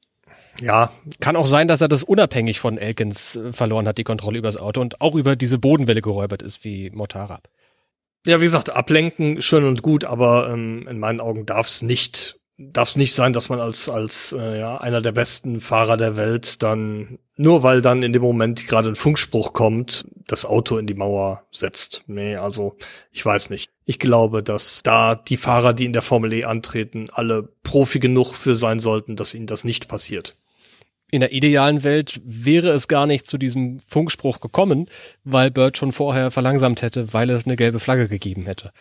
Ja. Kann auch sein, dass er das unabhängig von Elkins äh, verloren hat, die Kontrolle übers Auto und auch über diese Bodenwelle geräubert ist wie Motara. Ja, wie gesagt, ablenken schön und gut, aber ähm, in meinen Augen darf es nicht darf es nicht sein, dass man als als äh, ja einer der besten Fahrer der Welt dann nur weil dann in dem Moment gerade ein Funkspruch kommt, das Auto in die Mauer setzt. Nee, also ich weiß nicht. Ich glaube, dass da die Fahrer, die in der Formel E antreten, alle Profi genug für sein sollten, dass ihnen das nicht passiert. In der idealen Welt wäre es gar nicht zu diesem Funkspruch gekommen, weil Bird schon vorher verlangsamt hätte, weil es eine gelbe Flagge gegeben hätte.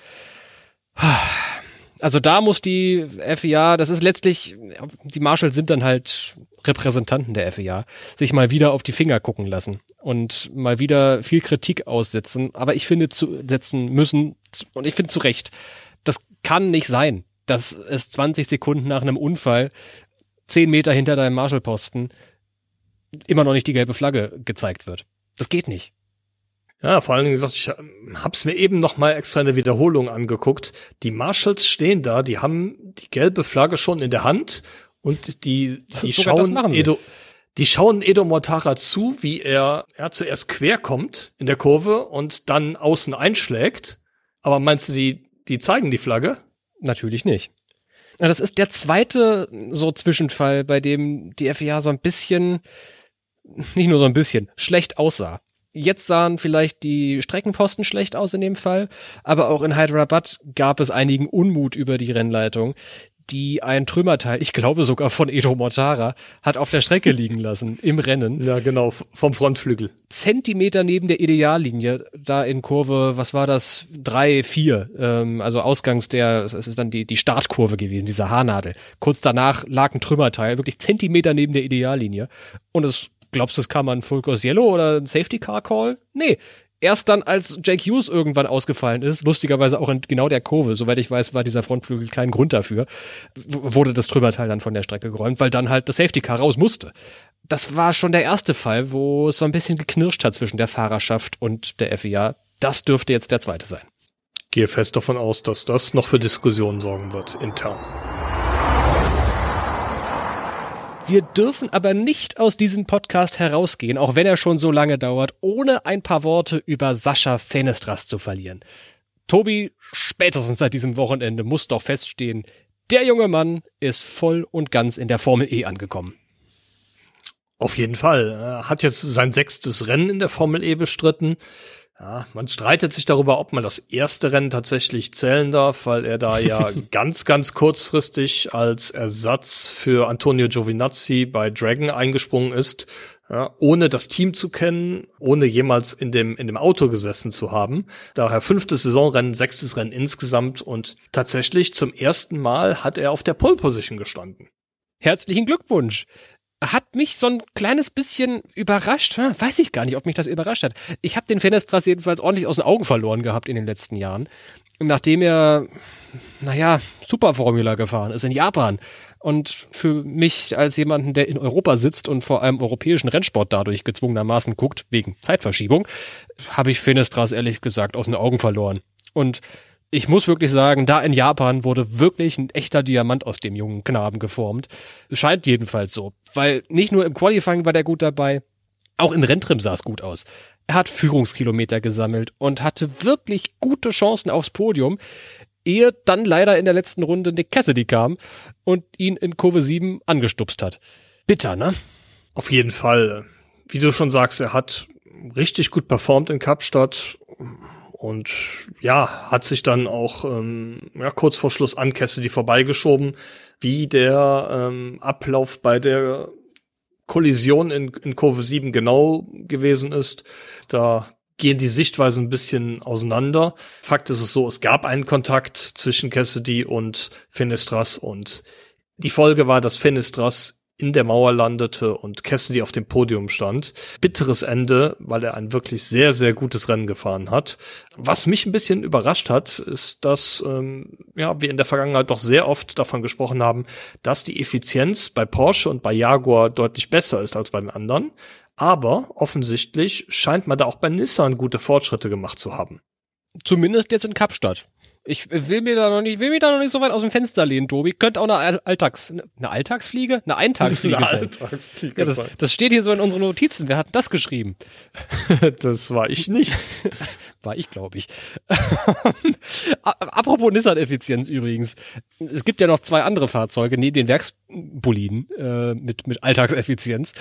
Also da muss die FIA, das ist letztlich, die Marshalls sind dann halt Repräsentanten der FIA, sich mal wieder auf die Finger gucken lassen und mal wieder viel Kritik aussetzen. Aber ich finde zu setzen müssen, und ich finde zu Recht, das kann nicht sein, dass es 20 Sekunden nach einem Unfall, 10 Meter hinter deinem Marshallposten, immer noch nicht die gelbe Flagge gezeigt wird. Das geht nicht. Ja, vor allen Dingen gesagt, ich ähm, hab's mir eben noch mal extra eine Wiederholung angeguckt. Die Marshalls stehen da, die haben die gelbe Flagge schon in der Hand und die, die schauen Edo, die schauen Edo Mortara zu, wie er, er zuerst quer kommt in der Kurve und dann außen einschlägt. Aber meinst du, die, die zeigen die Flagge? Natürlich nicht. Das ist der zweite so Zwischenfall, bei dem die FIA so ein bisschen, nicht nur so ein bisschen, schlecht aussah. Jetzt sahen vielleicht die Streckenposten schlecht aus in dem Fall, aber auch in Hyderabad gab es einigen Unmut über die Rennleitung, die ein Trümmerteil, ich glaube sogar von Edo Mortara, hat auf der Strecke liegen lassen im Rennen. Ja, genau, vom Frontflügel. Zentimeter neben der Ideallinie, da in Kurve, was war das? Drei, vier, ähm, also ausgangs der, es ist dann die, die Startkurve gewesen, diese Haarnadel. Kurz danach lag ein Trümmerteil, wirklich Zentimeter neben der Ideallinie. Und es glaubst du, es kam ein Full Course Yellow oder ein Safety Car Call? Nee. Erst dann, als Jake Hughes irgendwann ausgefallen ist, lustigerweise auch in genau der Kurve, soweit ich weiß, war dieser Frontflügel kein Grund dafür, wurde das Trümmerteil dann von der Strecke geräumt, weil dann halt das Safety Car raus musste. Das war schon der erste Fall, wo es so ein bisschen geknirscht hat zwischen der Fahrerschaft und der FIA. Das dürfte jetzt der zweite sein. Gehe fest davon aus, dass das noch für Diskussionen sorgen wird, intern. Wir dürfen aber nicht aus diesem Podcast herausgehen, auch wenn er schon so lange dauert, ohne ein paar Worte über Sascha Fenestras zu verlieren. Tobi, spätestens seit diesem Wochenende muss doch feststehen, der junge Mann ist voll und ganz in der Formel E angekommen. Auf jeden Fall. Er hat jetzt sein sechstes Rennen in der Formel E bestritten. Ja, man streitet sich darüber, ob man das erste Rennen tatsächlich zählen darf, weil er da ja ganz, ganz kurzfristig als Ersatz für Antonio Giovinazzi bei Dragon eingesprungen ist, ja, ohne das Team zu kennen, ohne jemals in dem, in dem Auto gesessen zu haben. Daher fünftes Saisonrennen, sechstes Rennen insgesamt und tatsächlich zum ersten Mal hat er auf der Pole Position gestanden. Herzlichen Glückwunsch hat mich so ein kleines bisschen überrascht. Weiß ich gar nicht, ob mich das überrascht hat. Ich habe den Fenestras jedenfalls ordentlich aus den Augen verloren gehabt in den letzten Jahren. Nachdem er, naja, Superformula gefahren ist in Japan. Und für mich als jemanden, der in Europa sitzt und vor allem europäischen Rennsport dadurch gezwungenermaßen guckt, wegen Zeitverschiebung, habe ich Fenestras ehrlich gesagt aus den Augen verloren. Und ich muss wirklich sagen, da in Japan wurde wirklich ein echter Diamant aus dem jungen Knaben geformt. Scheint jedenfalls so. Weil nicht nur im Qualifying war der gut dabei, auch im Renntrim sah es gut aus. Er hat Führungskilometer gesammelt und hatte wirklich gute Chancen aufs Podium, ehe dann leider in der letzten Runde Nick Cassidy kam und ihn in Kurve 7 angestupst hat. Bitter, ne? Auf jeden Fall. Wie du schon sagst, er hat richtig gut performt in Kapstadt und ja, hat sich dann auch ähm, ja, kurz vor Schluss an Cassidy vorbeigeschoben, wie der ähm, Ablauf bei der Kollision in, in Kurve 7 genau gewesen ist. Da gehen die Sichtweisen ein bisschen auseinander. Fakt ist es so, es gab einen Kontakt zwischen Cassidy und Finestras und die Folge war, dass Finestras in der Mauer landete und Cassidy auf dem Podium stand. Bitteres Ende, weil er ein wirklich sehr, sehr gutes Rennen gefahren hat. Was mich ein bisschen überrascht hat, ist, dass ähm, ja, wir in der Vergangenheit doch sehr oft davon gesprochen haben, dass die Effizienz bei Porsche und bei Jaguar deutlich besser ist als bei den anderen. Aber offensichtlich scheint man da auch bei Nissan gute Fortschritte gemacht zu haben. Zumindest jetzt in Kapstadt. Ich will mir da noch nicht, will mir da noch nicht so weit aus dem Fenster lehnen, Tobi. Könnte auch eine Alltags, eine Alltagsfliege? Eine Eintagsfliege eine sein. Alltagsfliege ja, das, das steht hier so in unseren Notizen. Wer hat das geschrieben? das war ich nicht. war ich, glaube ich. Apropos Nissan-Effizienz übrigens. Es gibt ja noch zwei andere Fahrzeuge neben den Werksboliden äh, mit, mit Alltagseffizienz.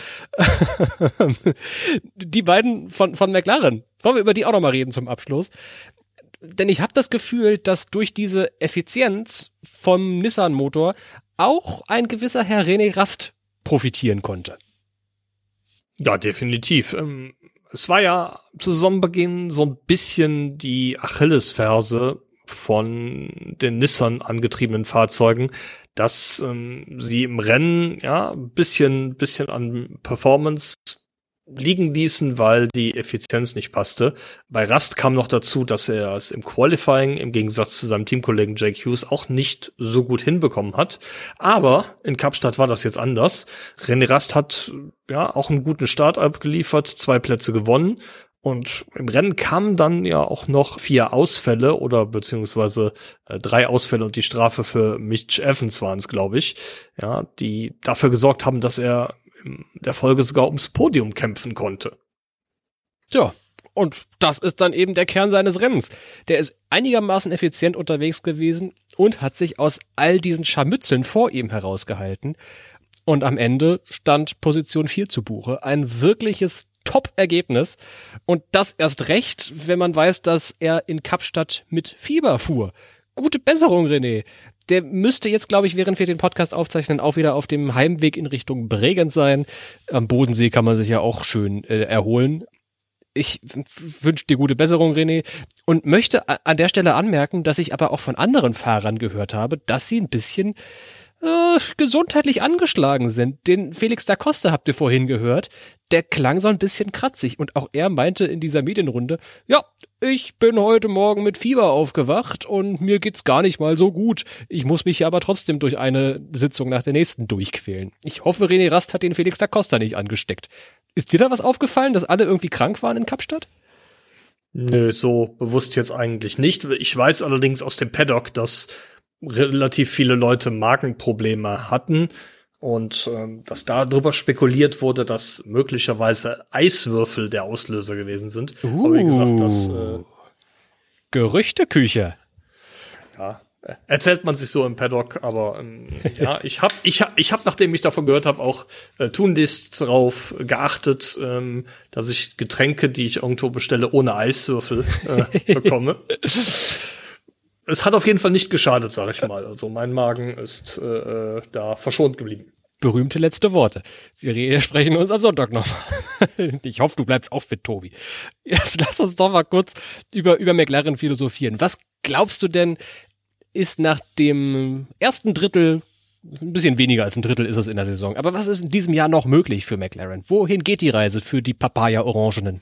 die beiden von, von McLaren. Wollen wir über die auch noch mal reden zum Abschluss? Denn ich habe das Gefühl, dass durch diese Effizienz vom Nissan-Motor auch ein gewisser Herr René Rast profitieren konnte. Ja, definitiv. Ähm, es war ja zu Saisonbeginn so ein bisschen die Achillesferse von den Nissan angetriebenen Fahrzeugen, dass ähm, sie im Rennen ja ein bisschen, bisschen an Performance liegen ließen, weil die Effizienz nicht passte. Bei Rust kam noch dazu, dass er es im Qualifying im Gegensatz zu seinem Teamkollegen Jake Hughes auch nicht so gut hinbekommen hat. Aber in Kapstadt war das jetzt anders. René Rast hat ja auch einen guten Start abgeliefert, zwei Plätze gewonnen. Und im Rennen kamen dann ja auch noch vier Ausfälle oder beziehungsweise äh, drei Ausfälle und die Strafe für Mitch Evans waren es, glaube ich, ja, die dafür gesorgt haben, dass er in der Folge sogar ums Podium kämpfen konnte. Ja, und das ist dann eben der Kern seines Rennens. Der ist einigermaßen effizient unterwegs gewesen und hat sich aus all diesen Scharmützeln vor ihm herausgehalten. Und am Ende stand Position 4 zu Buche. Ein wirkliches Top-Ergebnis. Und das erst recht, wenn man weiß, dass er in Kapstadt mit Fieber fuhr. Gute Besserung, René der müsste jetzt, glaube ich, während wir den Podcast aufzeichnen, auch wieder auf dem Heimweg in Richtung Bregenz sein. Am Bodensee kann man sich ja auch schön äh, erholen. Ich wünsche dir gute Besserung, René, und möchte an der Stelle anmerken, dass ich aber auch von anderen Fahrern gehört habe, dass sie ein bisschen äh, gesundheitlich angeschlagen sind. Den Felix da Costa habt ihr vorhin gehört. Der klang so ein bisschen kratzig und auch er meinte in dieser Medienrunde, ja, ich bin heute Morgen mit Fieber aufgewacht und mir geht's gar nicht mal so gut. Ich muss mich aber trotzdem durch eine Sitzung nach der nächsten durchquälen. Ich hoffe, René Rast hat den Felix da Costa nicht angesteckt. Ist dir da was aufgefallen, dass alle irgendwie krank waren in Kapstadt? Nö, so bewusst jetzt eigentlich nicht. Ich weiß allerdings aus dem Paddock, dass relativ viele Leute Magenprobleme hatten und ähm, dass darüber spekuliert wurde, dass möglicherweise Eiswürfel der Auslöser gewesen sind. Uh, Aber wie gesagt, das äh, Gerüchteküche. Ja, erzählt man sich so im Paddock, aber ähm, ja, ich habe ich hab, ich hab, nachdem ich davon gehört habe, auch äh, tunlichst darauf geachtet, ähm, dass ich Getränke, die ich irgendwo bestelle, ohne Eiswürfel äh, bekomme es hat auf jeden Fall nicht geschadet, sag ich mal. Also mein Magen ist äh, äh da verschont geblieben. Berühmte letzte Worte. Wir sprechen uns am Sonntag noch. ich hoffe, du bleibst auch fit, Tobi. Jetzt lass uns doch mal kurz über, über McLaren philosophieren. Was glaubst du denn, ist nach dem ersten Drittel, ein bisschen weniger als ein Drittel ist es in der Saison, aber was ist in diesem Jahr noch möglich für McLaren? Wohin geht die Reise für die Papaya-Orangenen?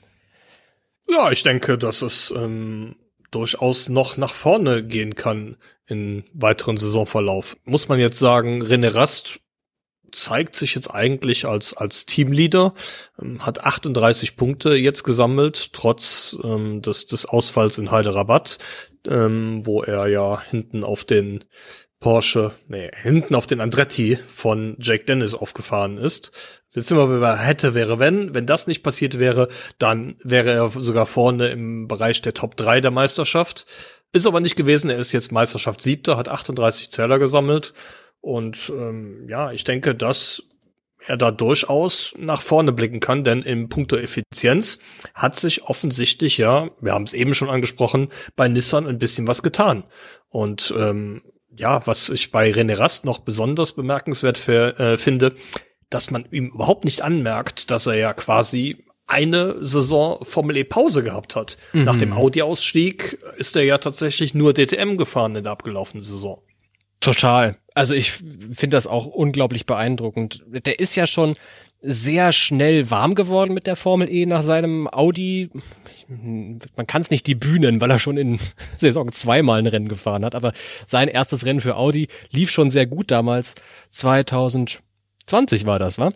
Ja, ich denke, dass es ähm, durchaus noch nach vorne gehen kann in weiteren Saisonverlauf. Muss man jetzt sagen, René Rast zeigt sich jetzt eigentlich als, als Teamleader, ähm, hat 38 Punkte jetzt gesammelt, trotz ähm, des, des Ausfalls in Hyderabad, ähm, wo er ja hinten auf den Porsche, nee, hinten auf den Andretti von Jake Dennis aufgefahren ist. Jetzt sind wir bei hätte, wäre, wenn. Wenn das nicht passiert wäre, dann wäre er sogar vorne im Bereich der Top 3 der Meisterschaft. Ist aber nicht gewesen. Er ist jetzt Meisterschaft siebter, hat 38 Zähler gesammelt. Und ähm, ja, ich denke, dass er da durchaus nach vorne blicken kann, denn im Punkto Effizienz hat sich offensichtlich ja, wir haben es eben schon angesprochen, bei Nissan ein bisschen was getan. Und ähm, ja, was ich bei René Rast noch besonders bemerkenswert für, äh, finde, dass man ihm überhaupt nicht anmerkt, dass er ja quasi eine Saison Formel E Pause gehabt hat. Mhm. Nach dem Audi-Ausstieg ist er ja tatsächlich nur DTM gefahren in der abgelaufenen Saison. Total. Also ich finde das auch unglaublich beeindruckend. Der ist ja schon sehr schnell warm geworden mit der Formel E nach seinem Audi. Man kann es nicht die Bühnen, weil er schon in Saison zweimal ein Rennen gefahren hat, aber sein erstes Rennen für Audi lief schon sehr gut damals. 2000 20 war das, wa?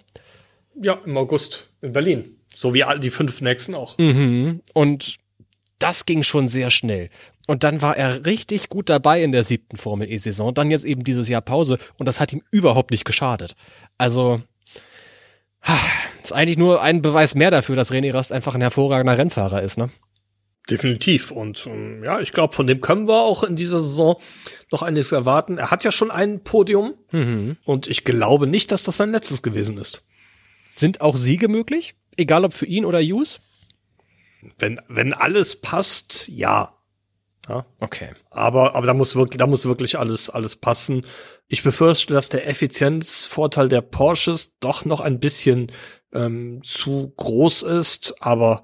Ja, im August in Berlin. So wie all die fünf nächsten auch. Mhm. Und das ging schon sehr schnell. Und dann war er richtig gut dabei in der siebten Formel E-Saison. Dann jetzt eben dieses Jahr Pause und das hat ihm überhaupt nicht geschadet. Also, ist eigentlich nur ein Beweis mehr dafür, dass René Rast einfach ein hervorragender Rennfahrer ist, ne? Definitiv. Und ähm, ja, ich glaube, von dem können wir auch in dieser Saison noch einiges erwarten. Er hat ja schon ein Podium mhm. und ich glaube nicht, dass das sein letztes gewesen ist. Sind auch Siege möglich? Egal ob für ihn oder Hughes? Wenn, wenn alles passt, ja. ja. Okay. Aber, aber da muss wirklich, da muss wirklich alles, alles passen. Ich befürchte, dass der Effizienzvorteil der Porsches doch noch ein bisschen ähm, zu groß ist, aber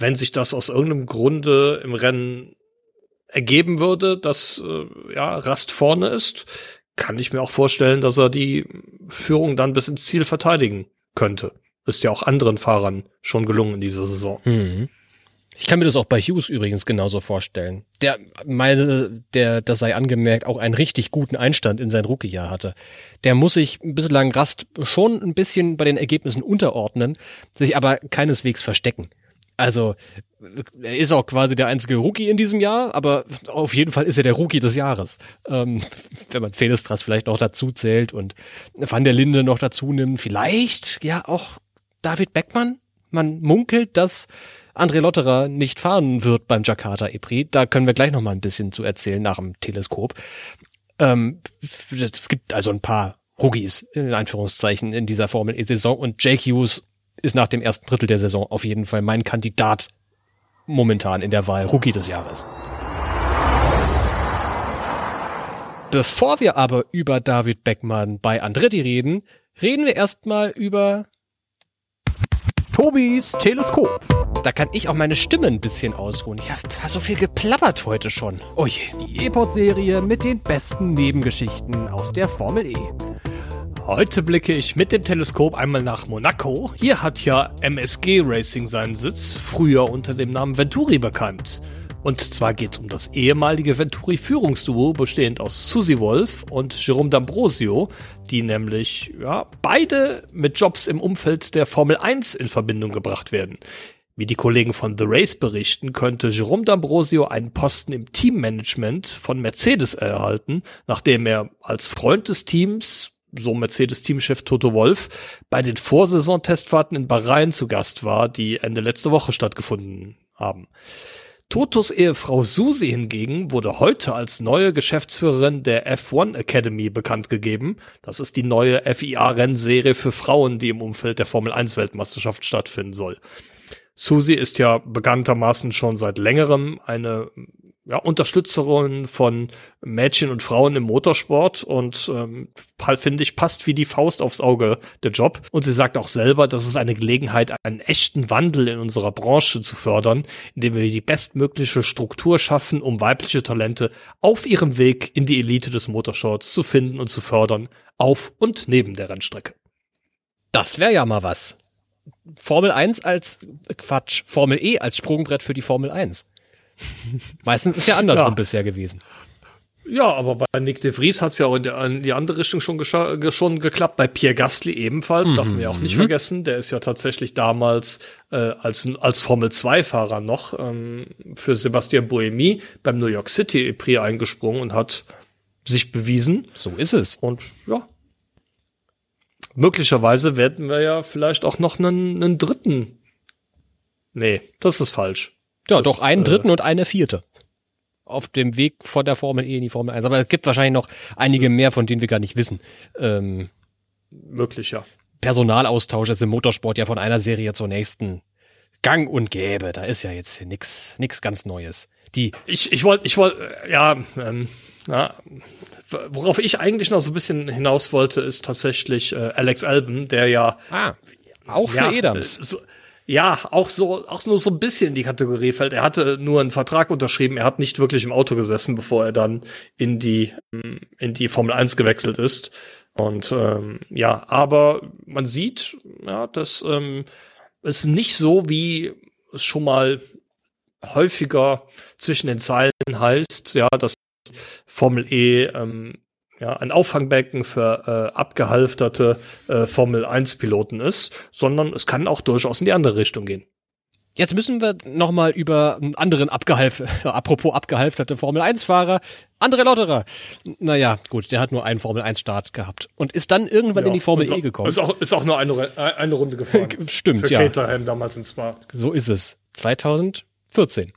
wenn sich das aus irgendeinem Grunde im Rennen ergeben würde, dass äh, ja Rast vorne ist, kann ich mir auch vorstellen, dass er die Führung dann bis ins Ziel verteidigen könnte. Ist ja auch anderen Fahrern schon gelungen in dieser Saison. Mhm. Ich kann mir das auch bei Hughes übrigens genauso vorstellen. Der meine, der, das sei angemerkt, auch einen richtig guten Einstand in sein Rookie-Jahr hatte. Der muss sich bislang Rast schon ein bisschen bei den Ergebnissen unterordnen, sich aber keineswegs verstecken. Also er ist auch quasi der einzige Rookie in diesem Jahr, aber auf jeden Fall ist er der Rookie des Jahres. Ähm, wenn man Felestras vielleicht noch dazu zählt und Van der Linde noch dazu nimmt, vielleicht ja auch David Beckmann. Man munkelt, dass André Lotterer nicht fahren wird beim Jakarta EPRI. Da können wir gleich noch mal ein bisschen zu erzählen nach dem Teleskop. Ähm, es gibt also ein paar Rookies in Anführungszeichen in dieser Formel E-Saison und Jake Hughes ist nach dem ersten Drittel der Saison auf jeden Fall mein Kandidat momentan in der Wahl Rookie des Jahres. Bevor wir aber über David Beckmann bei Andretti reden, reden wir erstmal über Tobis Teleskop. Da kann ich auch meine Stimme ein bisschen ausruhen. Ich habe so viel geplappert heute schon. Oh je. Die E-Pod-Serie mit den besten Nebengeschichten aus der Formel E. Heute blicke ich mit dem Teleskop einmal nach Monaco. Hier hat ja MSG Racing seinen Sitz, früher unter dem Namen Venturi bekannt. Und zwar geht es um das ehemalige Venturi-Führungsduo, bestehend aus Susi Wolf und Jerome D'Ambrosio, die nämlich ja, beide mit Jobs im Umfeld der Formel 1 in Verbindung gebracht werden. Wie die Kollegen von The Race berichten, könnte Jerome D'Ambrosio einen Posten im Teammanagement von Mercedes erhalten, nachdem er als Freund des Teams so Mercedes-Teamchef Toto Wolf, bei den Vorsaison-Testfahrten in Bahrain zu Gast war, die Ende letzte Woche stattgefunden haben. Totos Ehefrau Susi hingegen wurde heute als neue Geschäftsführerin der F1 Academy bekannt gegeben. Das ist die neue FIA-Rennserie für Frauen, die im Umfeld der Formel 1 Weltmeisterschaft stattfinden soll. Susi ist ja bekanntermaßen schon seit längerem eine ja, Unterstützerin von Mädchen und Frauen im Motorsport und ähm, finde ich passt wie die Faust aufs Auge der Job. Und sie sagt auch selber, das ist eine Gelegenheit, einen echten Wandel in unserer Branche zu fördern, indem wir die bestmögliche Struktur schaffen, um weibliche Talente auf ihrem Weg in die Elite des Motorsports zu finden und zu fördern, auf und neben der Rennstrecke. Das wäre ja mal was. Formel 1 als Quatsch, Formel E als Sprungbrett für die Formel 1. Meistens ist ja andersrum ja. bisher gewesen. Ja, aber bei Nick de Vries hat es ja auch in, der, in, die andere Richtung schon, schon geklappt. Bei Pierre Gasly ebenfalls, mhm. darf man ja auch nicht mhm. vergessen. Der ist ja tatsächlich damals äh, als, als Formel-2-Fahrer noch ähm, für Sebastian Buemi beim New York City Prix eingesprungen und hat sich bewiesen. So ist es. Und ja, möglicherweise werden wir ja vielleicht auch noch einen, einen dritten. Nee, das ist falsch. Ja, das, doch einen äh, dritten und eine vierte. Auf dem Weg von der Formel E in die Formel 1. Aber es gibt wahrscheinlich noch einige mehr, von denen wir gar nicht wissen. Ähm, Wirklich, ja. Personalaustausch ist im Motorsport ja von einer Serie zur nächsten gang und gäbe. Da ist ja jetzt nix, nix ganz Neues. Die ich ich wollte, ich wollte, ja, ähm, ja, worauf ich eigentlich noch so ein bisschen hinaus wollte, ist tatsächlich äh, Alex Alben, der ja ah, auch für ja, Edams. So, ja, auch so, auch nur so ein bisschen in die Kategorie fällt. Er hatte nur einen Vertrag unterschrieben, er hat nicht wirklich im Auto gesessen, bevor er dann in die, in die Formel 1 gewechselt ist. Und ähm, ja, aber man sieht, ja, dass ähm, es nicht so, wie es schon mal häufiger zwischen den Zeilen heißt, ja, dass Formel E ähm, ja, ein Auffangbecken für äh, abgehalfterte äh, Formel 1 Piloten ist, sondern es kann auch durchaus in die andere Richtung gehen. Jetzt müssen wir nochmal über einen anderen abgehalf, apropos abgehalfterte Formel 1 Fahrer, André Lotterer. Naja, gut, der hat nur einen Formel 1 Start gehabt und ist dann irgendwann ja, in die Formel E gekommen. Ist auch, ist auch nur eine, eine Runde gefahren. Stimmt, Für ja. Caterham damals in Spa. So ist es. 2014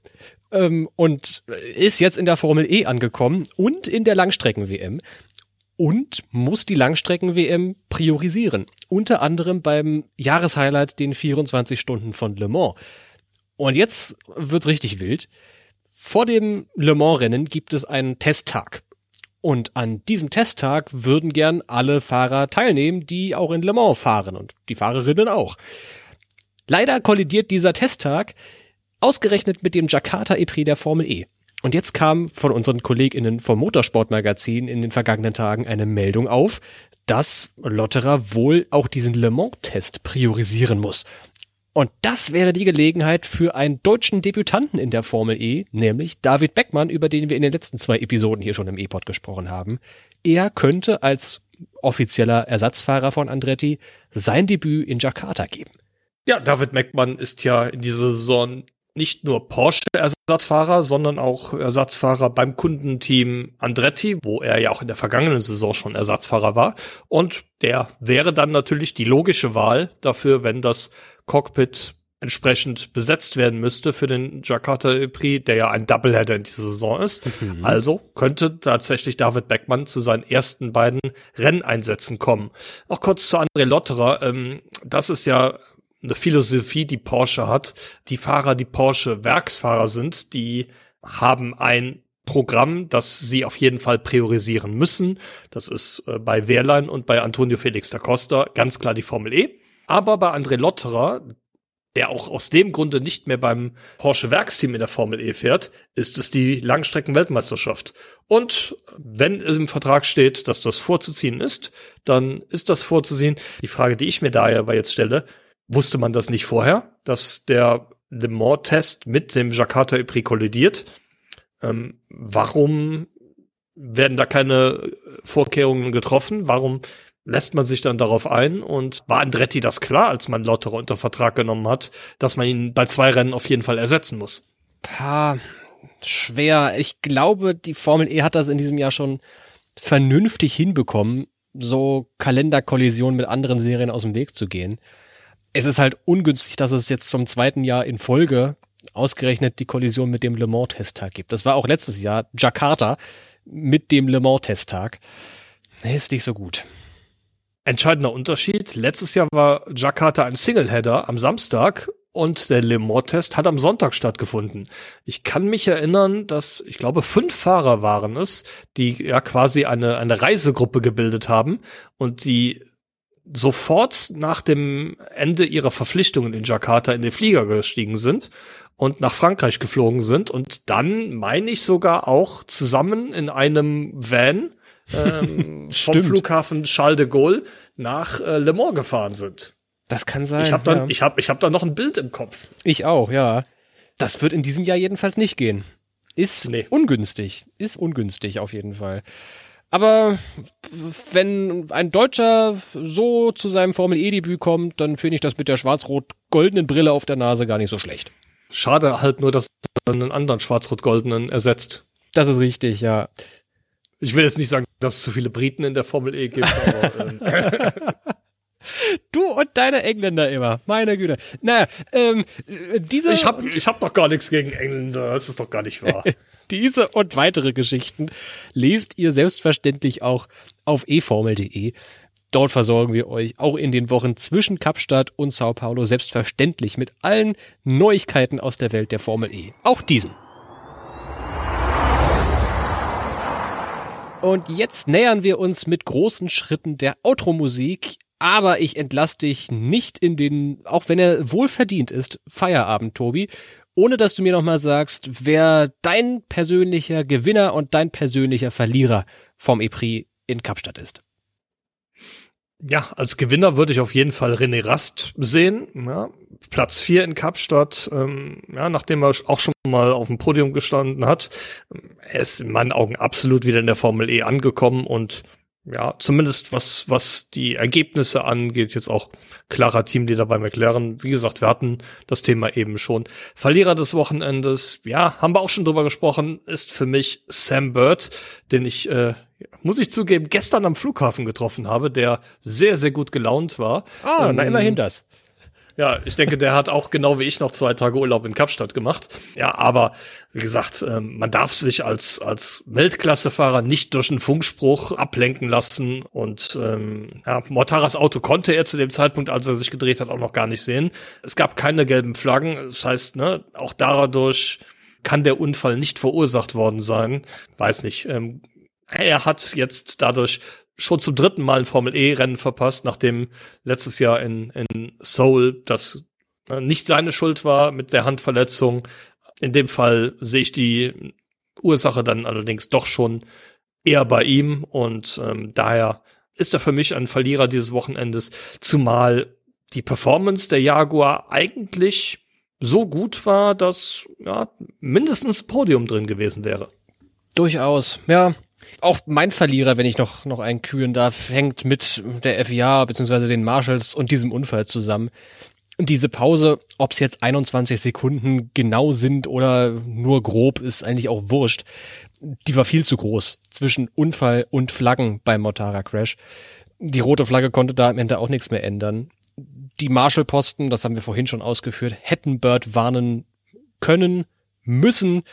ähm, und ist jetzt in der Formel E angekommen und in der Langstrecken-WM und muss die Langstrecken-WM priorisieren. Unter anderem beim Jahreshighlight, den 24 Stunden von Le Mans. Und jetzt wird's richtig wild. Vor dem Le Mans-Rennen gibt es einen Testtag. Und an diesem Testtag würden gern alle Fahrer teilnehmen, die auch in Le Mans fahren und die Fahrerinnen auch. Leider kollidiert dieser Testtag ausgerechnet mit dem Jakarta E-Prix der Formel E. Und jetzt kam von unseren KollegInnen vom Motorsportmagazin in den vergangenen Tagen eine Meldung auf, dass Lotterer wohl auch diesen Le Mans-Test priorisieren muss. Und das wäre die Gelegenheit für einen deutschen Debütanten in der Formel E, nämlich David Beckmann, über den wir in den letzten zwei Episoden hier schon im E-Pod gesprochen haben. Er könnte als offizieller Ersatzfahrer von Andretti sein Debüt in Jakarta geben. Ja, David Beckmann ist ja in dieser Saison nicht nur Porsche-Ersatzfahrer, sondern auch Ersatzfahrer beim Kundenteam Andretti, wo er ja auch in der vergangenen Saison schon Ersatzfahrer war. Und der wäre dann natürlich die logische Wahl dafür, wenn das Cockpit entsprechend besetzt werden müsste für den Jakarta Prix, der ja ein Doubleheader in dieser Saison ist. Mhm. Also könnte tatsächlich David Beckmann zu seinen ersten beiden Renneinsätzen kommen. Auch kurz zu André Lotterer. Ähm, das ist ja eine Philosophie, die Porsche hat. Die Fahrer, die Porsche Werksfahrer sind, die haben ein Programm, das sie auf jeden Fall priorisieren müssen. Das ist äh, bei Wehrlein und bei Antonio Felix da Costa ganz klar die Formel E. Aber bei André Lotterer, der auch aus dem Grunde nicht mehr beim Porsche Werksteam in der Formel E fährt, ist es die Langstrecken-Weltmeisterschaft. Und wenn es im Vertrag steht, dass das vorzuziehen ist, dann ist das vorzuziehen. Die Frage, die ich mir da aber jetzt stelle, Wusste man das nicht vorher, dass der Le Mans-Test mit dem Jakarta Prix kollidiert? Ähm, warum werden da keine Vorkehrungen getroffen? Warum lässt man sich dann darauf ein? Und war Andretti das klar, als man Lotterer unter Vertrag genommen hat, dass man ihn bei zwei Rennen auf jeden Fall ersetzen muss? Pah, schwer. Ich glaube, die Formel E hat das in diesem Jahr schon vernünftig hinbekommen, so Kalenderkollisionen mit anderen Serien aus dem Weg zu gehen es ist halt ungünstig, dass es jetzt zum zweiten Jahr in Folge ausgerechnet die Kollision mit dem Le Mans-Testtag gibt. Das war auch letztes Jahr Jakarta mit dem Le Mans-Testtag. Ist nicht so gut. Entscheidender Unterschied. Letztes Jahr war Jakarta ein Singleheader am Samstag und der Le Mans-Test hat am Sonntag stattgefunden. Ich kann mich erinnern, dass, ich glaube, fünf Fahrer waren es, die ja quasi eine, eine Reisegruppe gebildet haben und die sofort nach dem Ende ihrer Verpflichtungen in Jakarta in den Flieger gestiegen sind und nach Frankreich geflogen sind und dann, meine ich sogar auch zusammen in einem Van ähm, vom Flughafen Charles de Gaulle nach äh, Le Mans gefahren sind. Das kann sein. Ich habe dann, ja. ich habe, ich habe da noch ein Bild im Kopf. Ich auch, ja. Das wird in diesem Jahr jedenfalls nicht gehen. Ist nee. ungünstig. Ist ungünstig auf jeden Fall. Aber wenn ein Deutscher so zu seinem Formel E-Debüt kommt, dann finde ich das mit der schwarz-rot-goldenen Brille auf der Nase gar nicht so schlecht. Schade halt nur, dass er einen anderen schwarz-rot-goldenen ersetzt. Das ist richtig, ja. Ich will jetzt nicht sagen, dass es zu viele Briten in der Formel E gibt, aber. Ähm. Du und deine Engländer immer, meine Güte. Naja, ähm, diese. Ich hab, ich hab doch gar nichts gegen Engländer, das ist doch gar nicht wahr. Diese und weitere Geschichten lest ihr selbstverständlich auch auf eformel.de. Dort versorgen wir euch auch in den Wochen zwischen Kapstadt und Sao Paulo selbstverständlich mit allen Neuigkeiten aus der Welt der Formel E. Auch diesen. Und jetzt nähern wir uns mit großen Schritten der Outro-Musik, aber ich entlasse dich nicht in den, auch wenn er wohlverdient ist, Feierabend, Tobi, ohne dass du mir nochmal sagst, wer dein persönlicher Gewinner und dein persönlicher Verlierer vom EPRI in Kapstadt ist. Ja, als Gewinner würde ich auf jeden Fall René Rast sehen. Ja, Platz vier in Kapstadt, ähm, ja, nachdem er auch schon mal auf dem Podium gestanden hat. Er ist in meinen Augen absolut wieder in der Formel E angekommen und ja, zumindest was, was die Ergebnisse angeht, jetzt auch klarer Teamleader bei McLaren. Wie gesagt, wir hatten das Thema eben schon. Verlierer des Wochenendes, ja, haben wir auch schon drüber gesprochen, ist für mich Sam Bird, den ich, äh, muss ich zugeben, gestern am Flughafen getroffen habe, der sehr, sehr gut gelaunt war. Ah, ähm, na immerhin das. Ja, ich denke, der hat auch genau wie ich noch zwei Tage Urlaub in Kapstadt gemacht. Ja, aber wie gesagt, ähm, man darf sich als, als Weltklassefahrer nicht durch einen Funkspruch ablenken lassen. Und ähm, ja, Mortaras Auto konnte er zu dem Zeitpunkt, als er sich gedreht hat, auch noch gar nicht sehen. Es gab keine gelben Flaggen. Das heißt, ne, auch dadurch kann der Unfall nicht verursacht worden sein. Weiß nicht. Ähm, er hat jetzt dadurch schon zum dritten Mal ein Formel E-Rennen verpasst, nachdem letztes Jahr in, in Seoul das äh, nicht seine Schuld war mit der Handverletzung. In dem Fall sehe ich die Ursache dann allerdings doch schon eher bei ihm und ähm, daher ist er für mich ein Verlierer dieses Wochenendes, zumal die Performance der Jaguar eigentlich so gut war, dass ja, mindestens Podium drin gewesen wäre. Durchaus, ja. Auch mein Verlierer, wenn ich noch, noch einen kühlen darf, hängt mit der FIA bzw. den Marshalls und diesem Unfall zusammen. Diese Pause, ob es jetzt 21 Sekunden genau sind oder nur grob, ist eigentlich auch wurscht. Die war viel zu groß zwischen Unfall und Flaggen beim Motara Crash. Die rote Flagge konnte da am Ende auch nichts mehr ändern die Marshall-Posten, das haben wir vorhin schon ausgeführt, hätten Bird warnen können, müssen,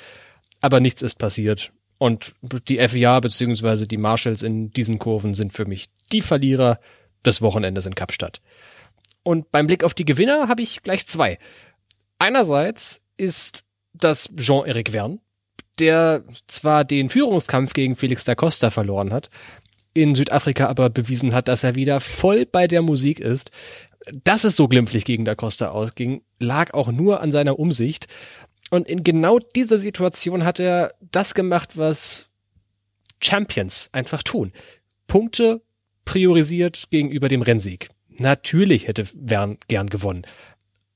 aber nichts ist passiert. Und die FIA bzw. die Marshalls in diesen Kurven sind für mich die Verlierer des Wochenendes in Kapstadt. Und beim Blick auf die Gewinner habe ich gleich zwei. Einerseits ist das Jean-Eric Verne, der zwar den Führungskampf gegen Felix da Costa verloren hat, in Südafrika aber bewiesen hat, dass er wieder voll bei der Musik ist, dass es so glimpflich gegen Da Costa ausging, lag auch nur an seiner Umsicht. Und in genau dieser Situation hat er das gemacht, was Champions einfach tun. Punkte priorisiert gegenüber dem Rennsieg. Natürlich hätte Wern gern gewonnen.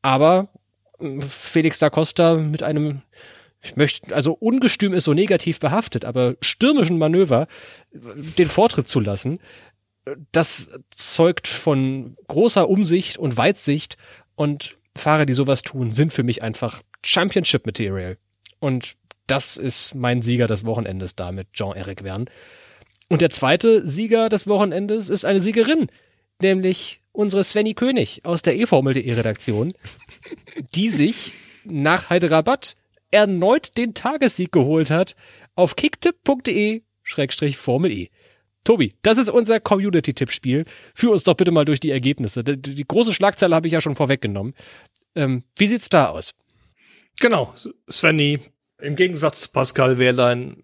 Aber hm, Felix da Costa mit einem, ich möchte, also ungestüm ist so negativ behaftet, aber stürmischen Manöver den Vortritt zu lassen, das zeugt von großer Umsicht und Weitsicht und Fahrer, die sowas tun, sind für mich einfach Championship Material. Und das ist mein Sieger des Wochenendes damit, Jean-Eric Verne. Und der zweite Sieger des Wochenendes ist eine Siegerin, nämlich unsere Svenny König aus der e-Formel.de Redaktion, die sich nach Hyderabad erneut den Tagessieg geholt hat auf kicktipp.de Formel E. Tobi, das ist unser Community-Tippspiel. Führ uns doch bitte mal durch die Ergebnisse. Die, die große Schlagzeile habe ich ja schon vorweggenommen. Ähm, wie sieht's da aus? Genau, Svenny, im Gegensatz zu Pascal Wehrlein,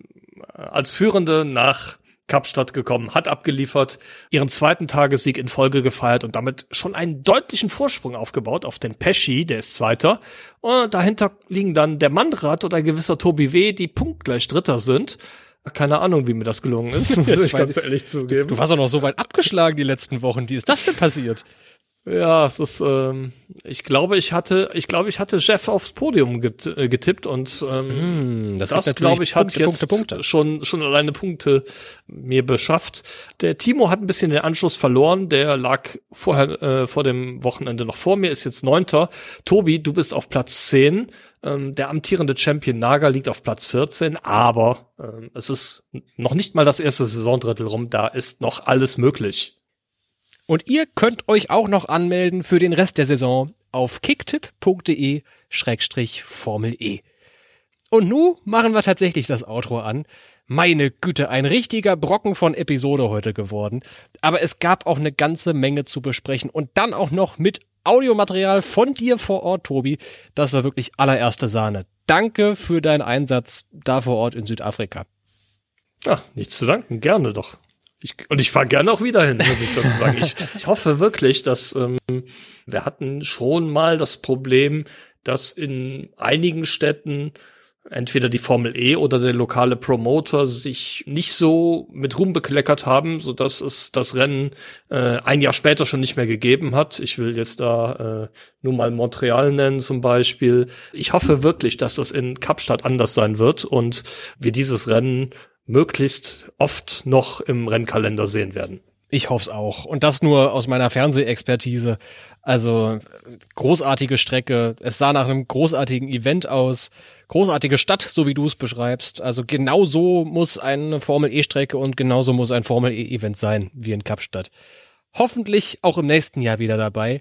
äh, als Führende nach Kapstadt gekommen, hat abgeliefert, ihren zweiten Tagessieg in Folge gefeiert und damit schon einen deutlichen Vorsprung aufgebaut auf den Pesci, der ist Zweiter. Und dahinter liegen dann der Mandrat oder ein gewisser Tobi W., die punktgleich Dritter sind. Keine Ahnung, wie mir das gelungen ist, muss ich ganz ehrlich zugeben. Du warst auch noch so weit abgeschlagen die letzten Wochen. Wie ist das denn passiert? Ja, es ist, ähm, ich glaube, ich hatte, ich glaube, ich hatte Jeff aufs Podium äh, getippt und ähm, mm, das, das glaube ich, hat Punkte, jetzt Punkte, Punkte. schon schon alleine Punkte mir beschafft. Der Timo hat ein bisschen den Anschluss verloren. Der lag vorher äh, vor dem Wochenende noch vor mir, ist jetzt Neunter. Tobi, du bist auf Platz zehn. Ähm, der amtierende Champion Naga liegt auf Platz 14, aber ähm, es ist noch nicht mal das erste Saisondrittel rum. Da ist noch alles möglich. Und ihr könnt euch auch noch anmelden für den Rest der Saison auf kicktipp.de-formel E. Und nun machen wir tatsächlich das Outro an. Meine Güte, ein richtiger Brocken von Episode heute geworden. Aber es gab auch eine ganze Menge zu besprechen und dann auch noch mit Audiomaterial von dir vor Ort, Tobi. Das war wirklich allererste Sahne. Danke für deinen Einsatz da vor Ort in Südafrika. Ach, nichts zu danken, gerne doch. Ich, und ich fahre gerne auch wieder hin, muss ich dazu sagen. Ich, ich hoffe wirklich, dass ähm, wir hatten schon mal das Problem, dass in einigen Städten entweder die Formel E oder der lokale Promoter sich nicht so mit Ruhm bekleckert haben, so dass es das Rennen äh, ein Jahr später schon nicht mehr gegeben hat. Ich will jetzt da äh, nur mal Montreal nennen zum Beispiel. Ich hoffe wirklich, dass das in Kapstadt anders sein wird und wir dieses Rennen möglichst oft noch im Rennkalender sehen werden. Ich hoffe es auch. Und das nur aus meiner Fernsehexpertise. Also großartige Strecke. Es sah nach einem großartigen Event aus. Großartige Stadt, so wie du es beschreibst. Also genau so muss eine Formel E-Strecke und genauso muss ein Formel E-Event sein, wie in Kapstadt. Hoffentlich auch im nächsten Jahr wieder dabei.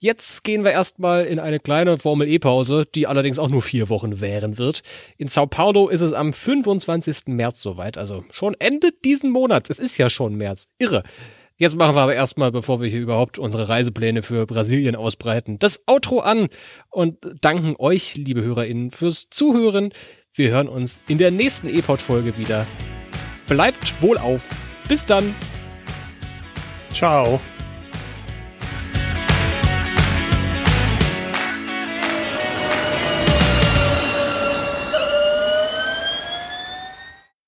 Jetzt gehen wir erstmal in eine kleine Formel E-Pause, die allerdings auch nur vier Wochen währen wird. In Sao Paulo ist es am 25. März soweit, also schon Ende diesen Monats. Es ist ja schon März. Irre. Jetzt machen wir aber erstmal, bevor wir hier überhaupt unsere Reisepläne für Brasilien ausbreiten, das Outro an und danken euch, liebe HörerInnen, fürs Zuhören. Wir hören uns in der nächsten E-Pod-Folge wieder. Bleibt wohlauf. Bis dann. Ciao.